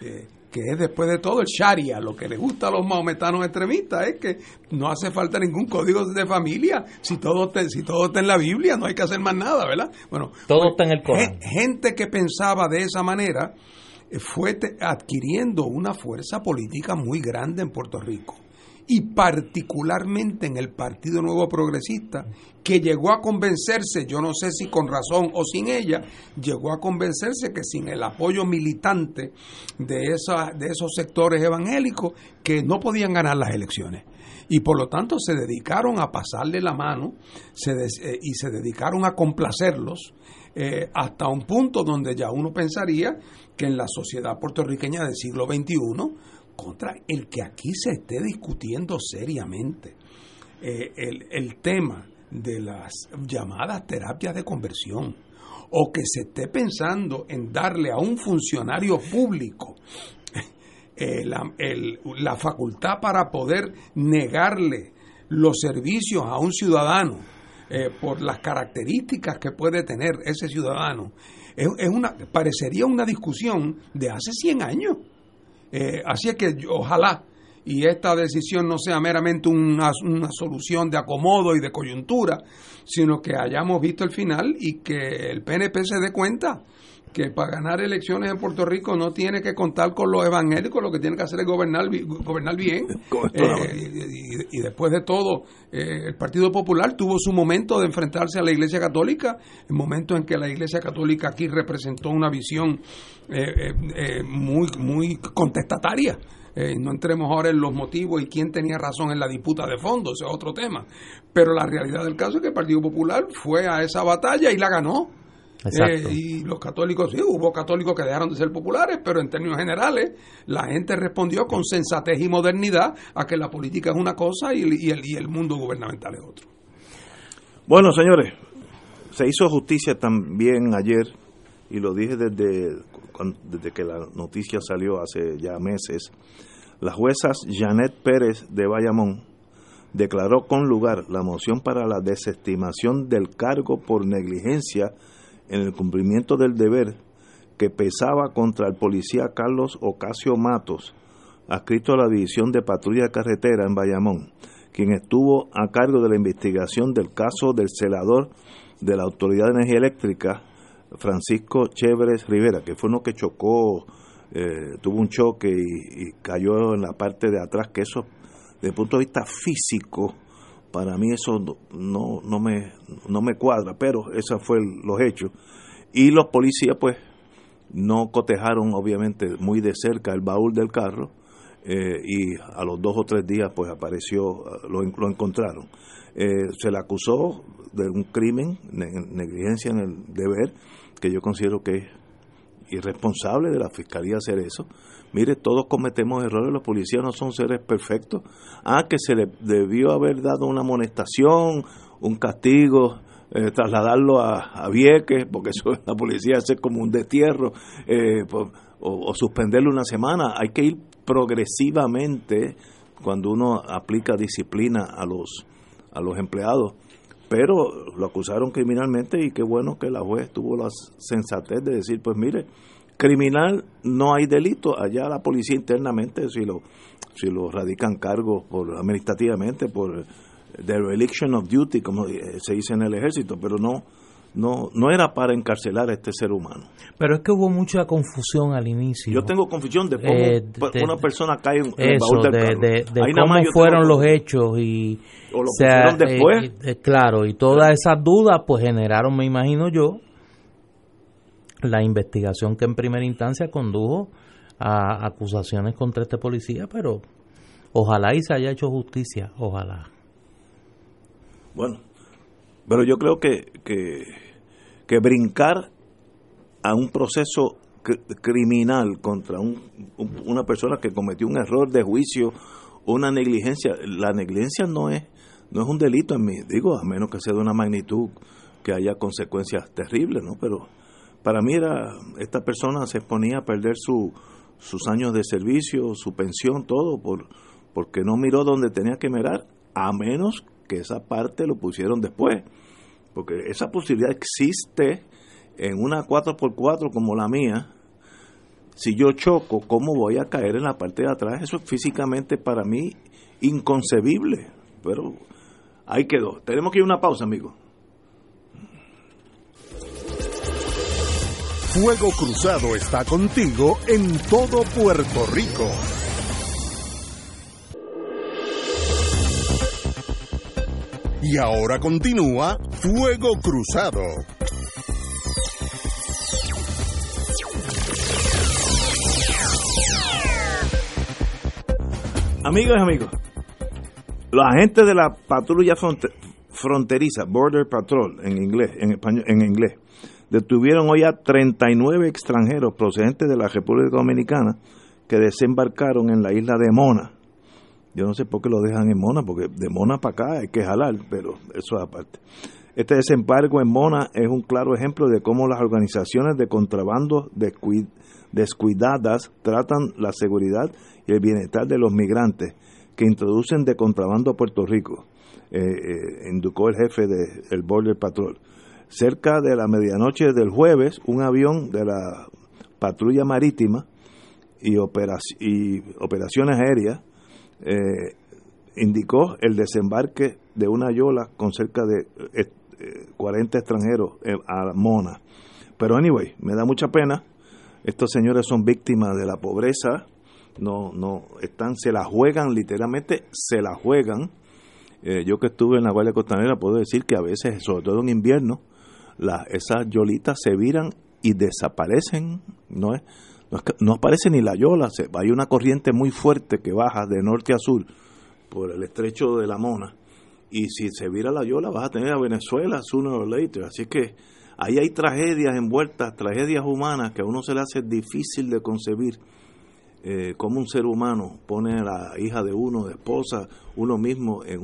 Eh, que es después de todo el Sharia. Lo que le gusta a los maometanos extremistas es que no hace falta ningún código de familia. Si todo, está, si todo está en la Biblia, no hay que hacer más nada, ¿verdad? Bueno, todo está en el Corán. Gente que pensaba de esa manera fue adquiriendo una fuerza política muy grande en Puerto Rico y particularmente en el Partido Nuevo Progresista, que llegó a convencerse, yo no sé si con razón o sin ella, llegó a convencerse que sin el apoyo militante de, esa, de esos sectores evangélicos, que no podían ganar las elecciones. Y por lo tanto se dedicaron a pasarle la mano eh, y se dedicaron a complacerlos eh, hasta un punto donde ya uno pensaría que en la sociedad puertorriqueña del siglo XXI, contra el que aquí se esté discutiendo seriamente eh, el, el tema de las llamadas terapias de conversión o que se esté pensando en darle a un funcionario público [laughs] eh, la, la, facultad para poder negarle los servicios a un ciudadano eh, por las características que puede tener ese ciudadano, es, una, parecería una discusión de hace 100 años. Eh, así es que ojalá y esta decisión no sea meramente una, una, solución de acomodo y de coyuntura, sino que hayamos visto el final y que el PNP se dé cuenta que para ganar elecciones en Puerto Rico no tiene que contar con los evangélicos, lo que tiene que hacer es gobernar, gobernar bien. [laughs] Eh, y, después de todo, eh, el Partido Popular tuvo su momento de enfrentarse a la Iglesia Católica, el momento en que la Iglesia Católica aquí representó una visión eh, muy, muy contestataria. no entremos ahora en los motivos y quién tenía razón en la disputa de fondo, ese es otro tema. Pero la realidad del caso es que el Partido Popular fue a esa batalla y la ganó. Eh, y los católicos, sí, hubo católicos que dejaron de ser populares, pero en términos generales la gente respondió con sensatez y modernidad a que la política es una cosa y, el, y el mundo gubernamental es otro. Bueno, señores, se hizo justicia también ayer, y lo dije desde, desde que la noticia salió hace ya meses, la jueza Janet Pérez de Bayamón declaró con lugar la moción para la desestimación del cargo por negligencia en el cumplimiento del deber que pesaba contra el policía Carlos Ocasio Matos, adscrito a la División de Patrulla Carretera en Bayamón, quien estuvo a cargo de la investigación del caso del celador de la Autoridad de Energía Eléctrica, Francisco Chéveres Rivera, que fue uno que chocó, eh, tuvo un choque y, y, cayó en la parte de atrás, que eso, desde el punto de vista físico, para mí eso no, no, me, no me cuadra, pero esos fueron los hechos. Y los policías pues no cotejaron obviamente muy de cerca el baúl del carro eh, y a los dos o tres días pues apareció, lo, lo encontraron. Eh, se le acusó de un crimen, negligencia en el deber, que yo considero que es irresponsable de la fiscalía hacer eso. Mire, todos cometemos errores, los policías no son seres perfectos. Ah, que se le debió haber dado una amonestación, un castigo, eh, trasladarlo a, a, Vieques, porque eso la policía hace como un destierro, eh, o, o, suspenderlo una semana. Hay que ir progresivamente cuando uno aplica disciplina a los, a los empleados. Pero lo acusaron criminalmente y qué bueno que la juez tuvo la sensatez de decir, pues mire, criminal no hay delito, allá la policía internamente si lo si lo radican cargos por administrativamente por the reliction of duty como se dice en el ejército, pero no no no era para encarcelar a este ser humano. Pero es que hubo mucha confusión al inicio. Yo tengo confusión de cómo eh, una persona cae en el baúl del carro. De, de cómo fueron los hechos y o lo después. Eh, eh, claro, y todas esas dudas pues generaron, me imagino yo, la investigación que en primera instancia condujo a acusaciones contra este policía, pero ojalá y se haya hecho justicia, ojalá. Bueno, pero yo creo que, que, que brincar a un proceso criminal contra un, una persona que cometió un error de juicio, una negligencia, la negligencia no es no es un delito en mí, digo, a menos que sea de una magnitud que haya consecuencias terribles, ¿no? Pero para mí era, esta persona se exponía a perder su, sus años de servicio, su pensión, todo, por, porque no miró donde tenía que mirar, a menos que esa parte lo pusieron después. Porque esa posibilidad existe en una 4x4 como la mía. Si yo choco, ¿cómo voy a caer en la parte de atrás? Eso es físicamente para mí inconcebible. Pero ahí quedó. Tenemos que ir a una pausa, amigo. Fuego Cruzado está contigo en todo Puerto Rico. Y ahora continúa Fuego Cruzado. Amigas y amigos, los agentes de la patrulla fronteriza, Border Patrol en inglés, en español, en inglés, detuvieron hoy a 39 extranjeros procedentes de la República Dominicana que desembarcaron en la isla de Mona. Yo no sé por qué lo dejan en Mona, porque de Mona para acá hay que jalar, pero eso es aparte. Este desembarco en Mona es un claro ejemplo de cómo las organizaciones de contrabando descuidadas tratan la seguridad y el bienestar de los migrantes que introducen de contrabando a Puerto Rico, eh, eh, indicó el jefe del Border Patrol. Cerca de la medianoche del jueves, un avión de la patrulla marítima y, operaciones aéreas eh, indicó el desembarque de una yola con cerca de 40 eh, extranjeros a Mona. Pero anyway, me da mucha pena. Estos señores son víctimas de la pobreza, no, no, están, se la juegan, literalmente se la juegan. Eh, yo que estuve en la Guardia Costanera puedo decir que a veces, sobre todo en invierno, esas yolitas se viran y desaparecen, no es, no, aparece ni la yola, se, hay una corriente muy fuerte que baja de norte a sur por el estrecho de la Mona, y si se vira la yola vas a tener a Venezuela sooner or later, así que ahí hay tragedias envueltas, tragedias humanas que a uno se le hace difícil de concebir. Eh, como un ser humano pone a la hija de uno, de esposa, uno mismo en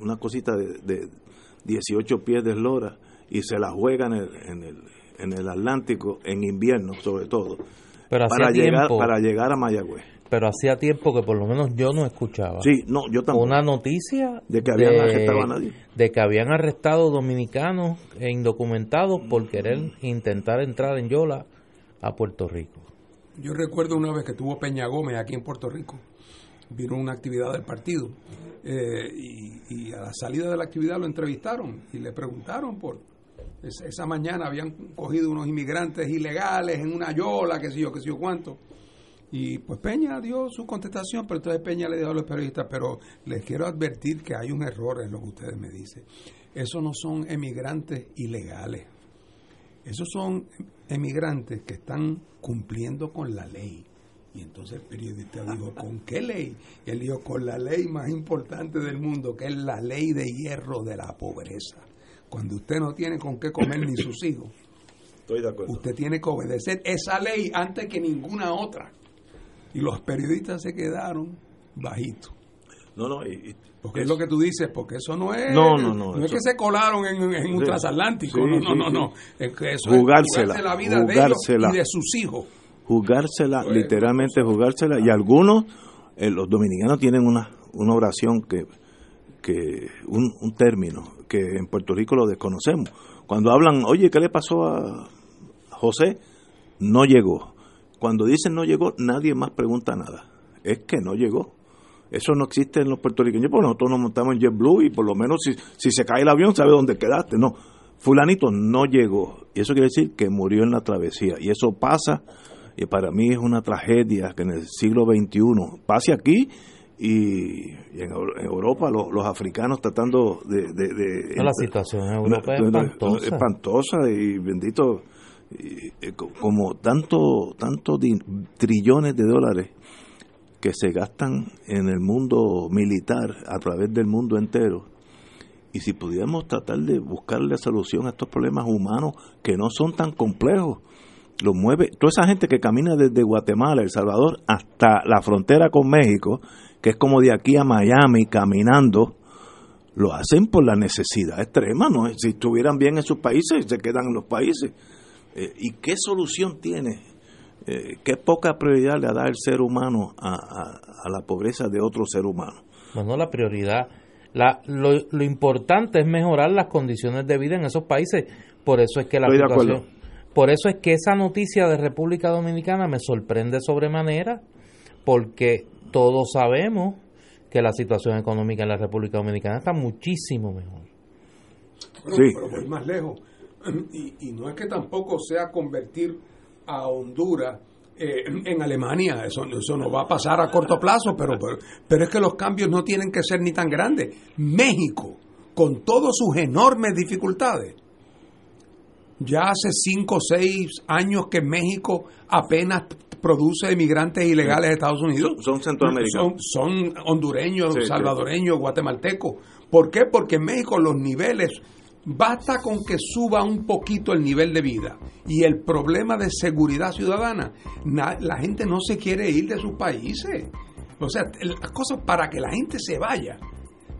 una cosita de, de 18 pies de eslora y se la juega en el, en el, en el Atlántico en invierno sobre todo pero para llegar para llegar a Mayagüez. Pero hacía tiempo que por lo menos yo no escuchaba. Sí no yo tampoco. Una noticia de que habían arrestado a nadie. de que habían arrestado dominicanos e indocumentados por querer intentar entrar en Yola a Puerto Rico. Yo recuerdo una vez que tuvo Peña Gómez aquí en Puerto Rico. Vino una actividad del partido eh, y, a la salida de la actividad lo entrevistaron y le preguntaron por esa mañana habían cogido unos inmigrantes ilegales en una yola, que sé yo, que sé yo cuánto. Y pues Peña dio su contestación, pero entonces Peña le dijo a los periodistas, pero les quiero advertir que hay un error en lo que ustedes me dicen. Esos no son emigrantes ilegales. Esos son emigrantes que están cumpliendo con la ley. Y entonces el periodista dijo, ¿con qué ley? Y él dijo, con la ley más importante del mundo, que es la ley de hierro de la pobreza. Cuando usted no tiene con qué comer ni sus hijos, usted tiene que obedecer esa ley antes que ninguna otra. Y los periodistas se quedaron bajitos. No, no, porque es lo que tú dices, porque eso no es. No, no, no. No es que se colaron en, un transatlántico. no, no, no, no. Es que eso jugársela, es la vida de ellos y de sus hijos. Jugársela, pues, literalmente jugársela. Y algunos, eh, los dominicanos tienen una, una oración que, que un, un término que en Puerto Rico lo desconocemos. Cuando hablan, oye, ¿qué le pasó a José? No llegó. Cuando dicen no llegó, nadie más pregunta nada. Es que no llegó. Eso no existe en los puertorriqueños, porque nosotros nos montamos en JetBlue y por lo menos si, si se cae el avión sabe dónde quedaste. No, fulanito no llegó. Y eso quiere decir que murió en la travesía. Y eso pasa, y para mí es una tragedia que en el siglo XXI pase aquí y, en, Europa los, africanos tratando de... la situación en Europa es espantosa. espantosa y bendito, como tanto, tanto trillones de dólares que se gastan en el mundo militar a través del mundo entero. Y si pudiéramos tratar de buscarle solución a estos problemas humanos que no son tan complejos, lo mueve, toda esa gente que camina desde Guatemala, El Salvador, hasta la frontera con México, que es como de aquí a Miami caminando, lo hacen por la necesidad extrema, ¿no? Si estuvieran bien en sus países, se quedan en los países. Eh, ¿Y qué solución tiene eh, qué poca prioridad le da el ser humano a, la pobreza de otro ser humano. Bueno, la prioridad, la, lo, lo, importante es mejorar las condiciones de vida en esos países. Por eso es que la situación, por eso es que esa noticia de República Dominicana me sorprende sobremanera, porque todos sabemos que la situación económica en la República Dominicana está muchísimo mejor. sí. pero voy más lejos. [clears throat] Y, y no es que tampoco sea convertir a Honduras eh, en Alemania. Eso, eso no va a pasar a corto plazo, pero, pero, es que los cambios no tienen que ser ni tan grandes. México, con todas sus enormes dificultades, ya hace cinco o seis años que México apenas produce emigrantes ilegales de Estados Unidos. Son, centroamericanos. Son, hondureños, salvadoreños, guatemaltecos. ¿Por qué? Porque en México los niveles Basta con que suba un poquito el nivel de vida y el problema de seguridad ciudadana, la gente no se quiere ir de sus países. O sea, las cosas para que la gente se vaya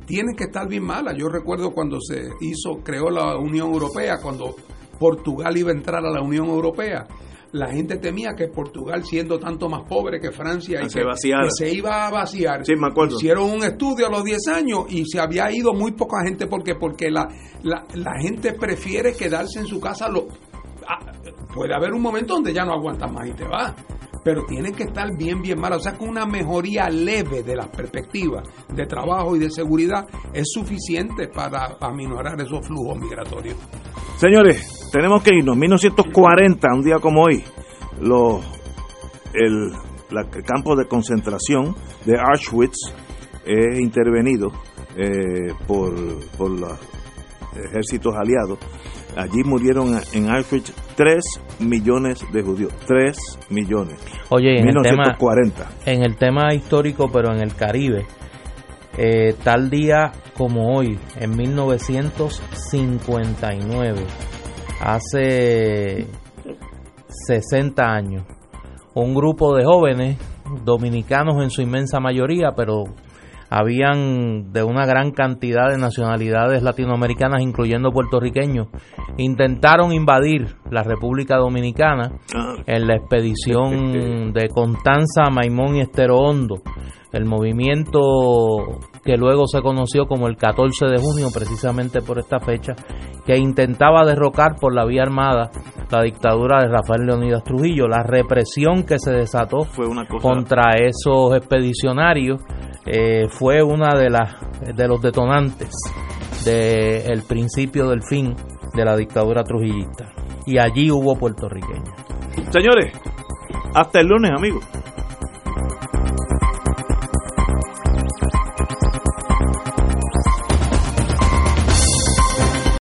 tienen que estar bien malas. Yo recuerdo cuando se hizo, creó la Unión Europea, cuando Portugal iba a entrar a la Unión Europea la gente temía que Portugal, siendo tanto más pobre que Francia, y se, se iba a vaciar. Sí, me acuerdo. Hicieron un estudio a los 10 años y se había ido muy poca gente. porque Porque la, la, la gente prefiere quedarse en su casa. Lo, ah, puede haber un momento donde ya no aguantas más y te vas pero tiene que estar bien, bien mal. O sea, con una mejoría leve de las perspectivas de trabajo y de seguridad es suficiente para aminorar esos flujos migratorios. Señores, tenemos que irnos. 1940, un día como hoy, los, el, campo de concentración de Auschwitz es intervenido eh, por, por los ejércitos aliados. Allí murieron en Auschwitz 3 millones de judíos. 3 millones. Oye, en, 1940. El tema, en el tema histórico, pero en el Caribe, eh, tal día como hoy, en 1959, hace 60 años. Un grupo de jóvenes, dominicanos en su inmensa mayoría, pero habían de una gran cantidad de nacionalidades latinoamericanas, incluyendo puertorriqueños, intentaron invadir la República Dominicana ah. en la expedición [laughs] de Constanza, Maimón y Estero Hondo, el movimiento que luego se conoció como el 14 de junio, precisamente por esta fecha, que intentaba derrocar por la vía armada la dictadura de Rafael Leonidas Trujillo. La represión que se desató fue una contra esos expedicionarios eh, fue una de las de los detonantes del principio del fin de la dictadura trujillista. Y allí hubo puertorriqueños. Señores, hasta el lunes, amigos.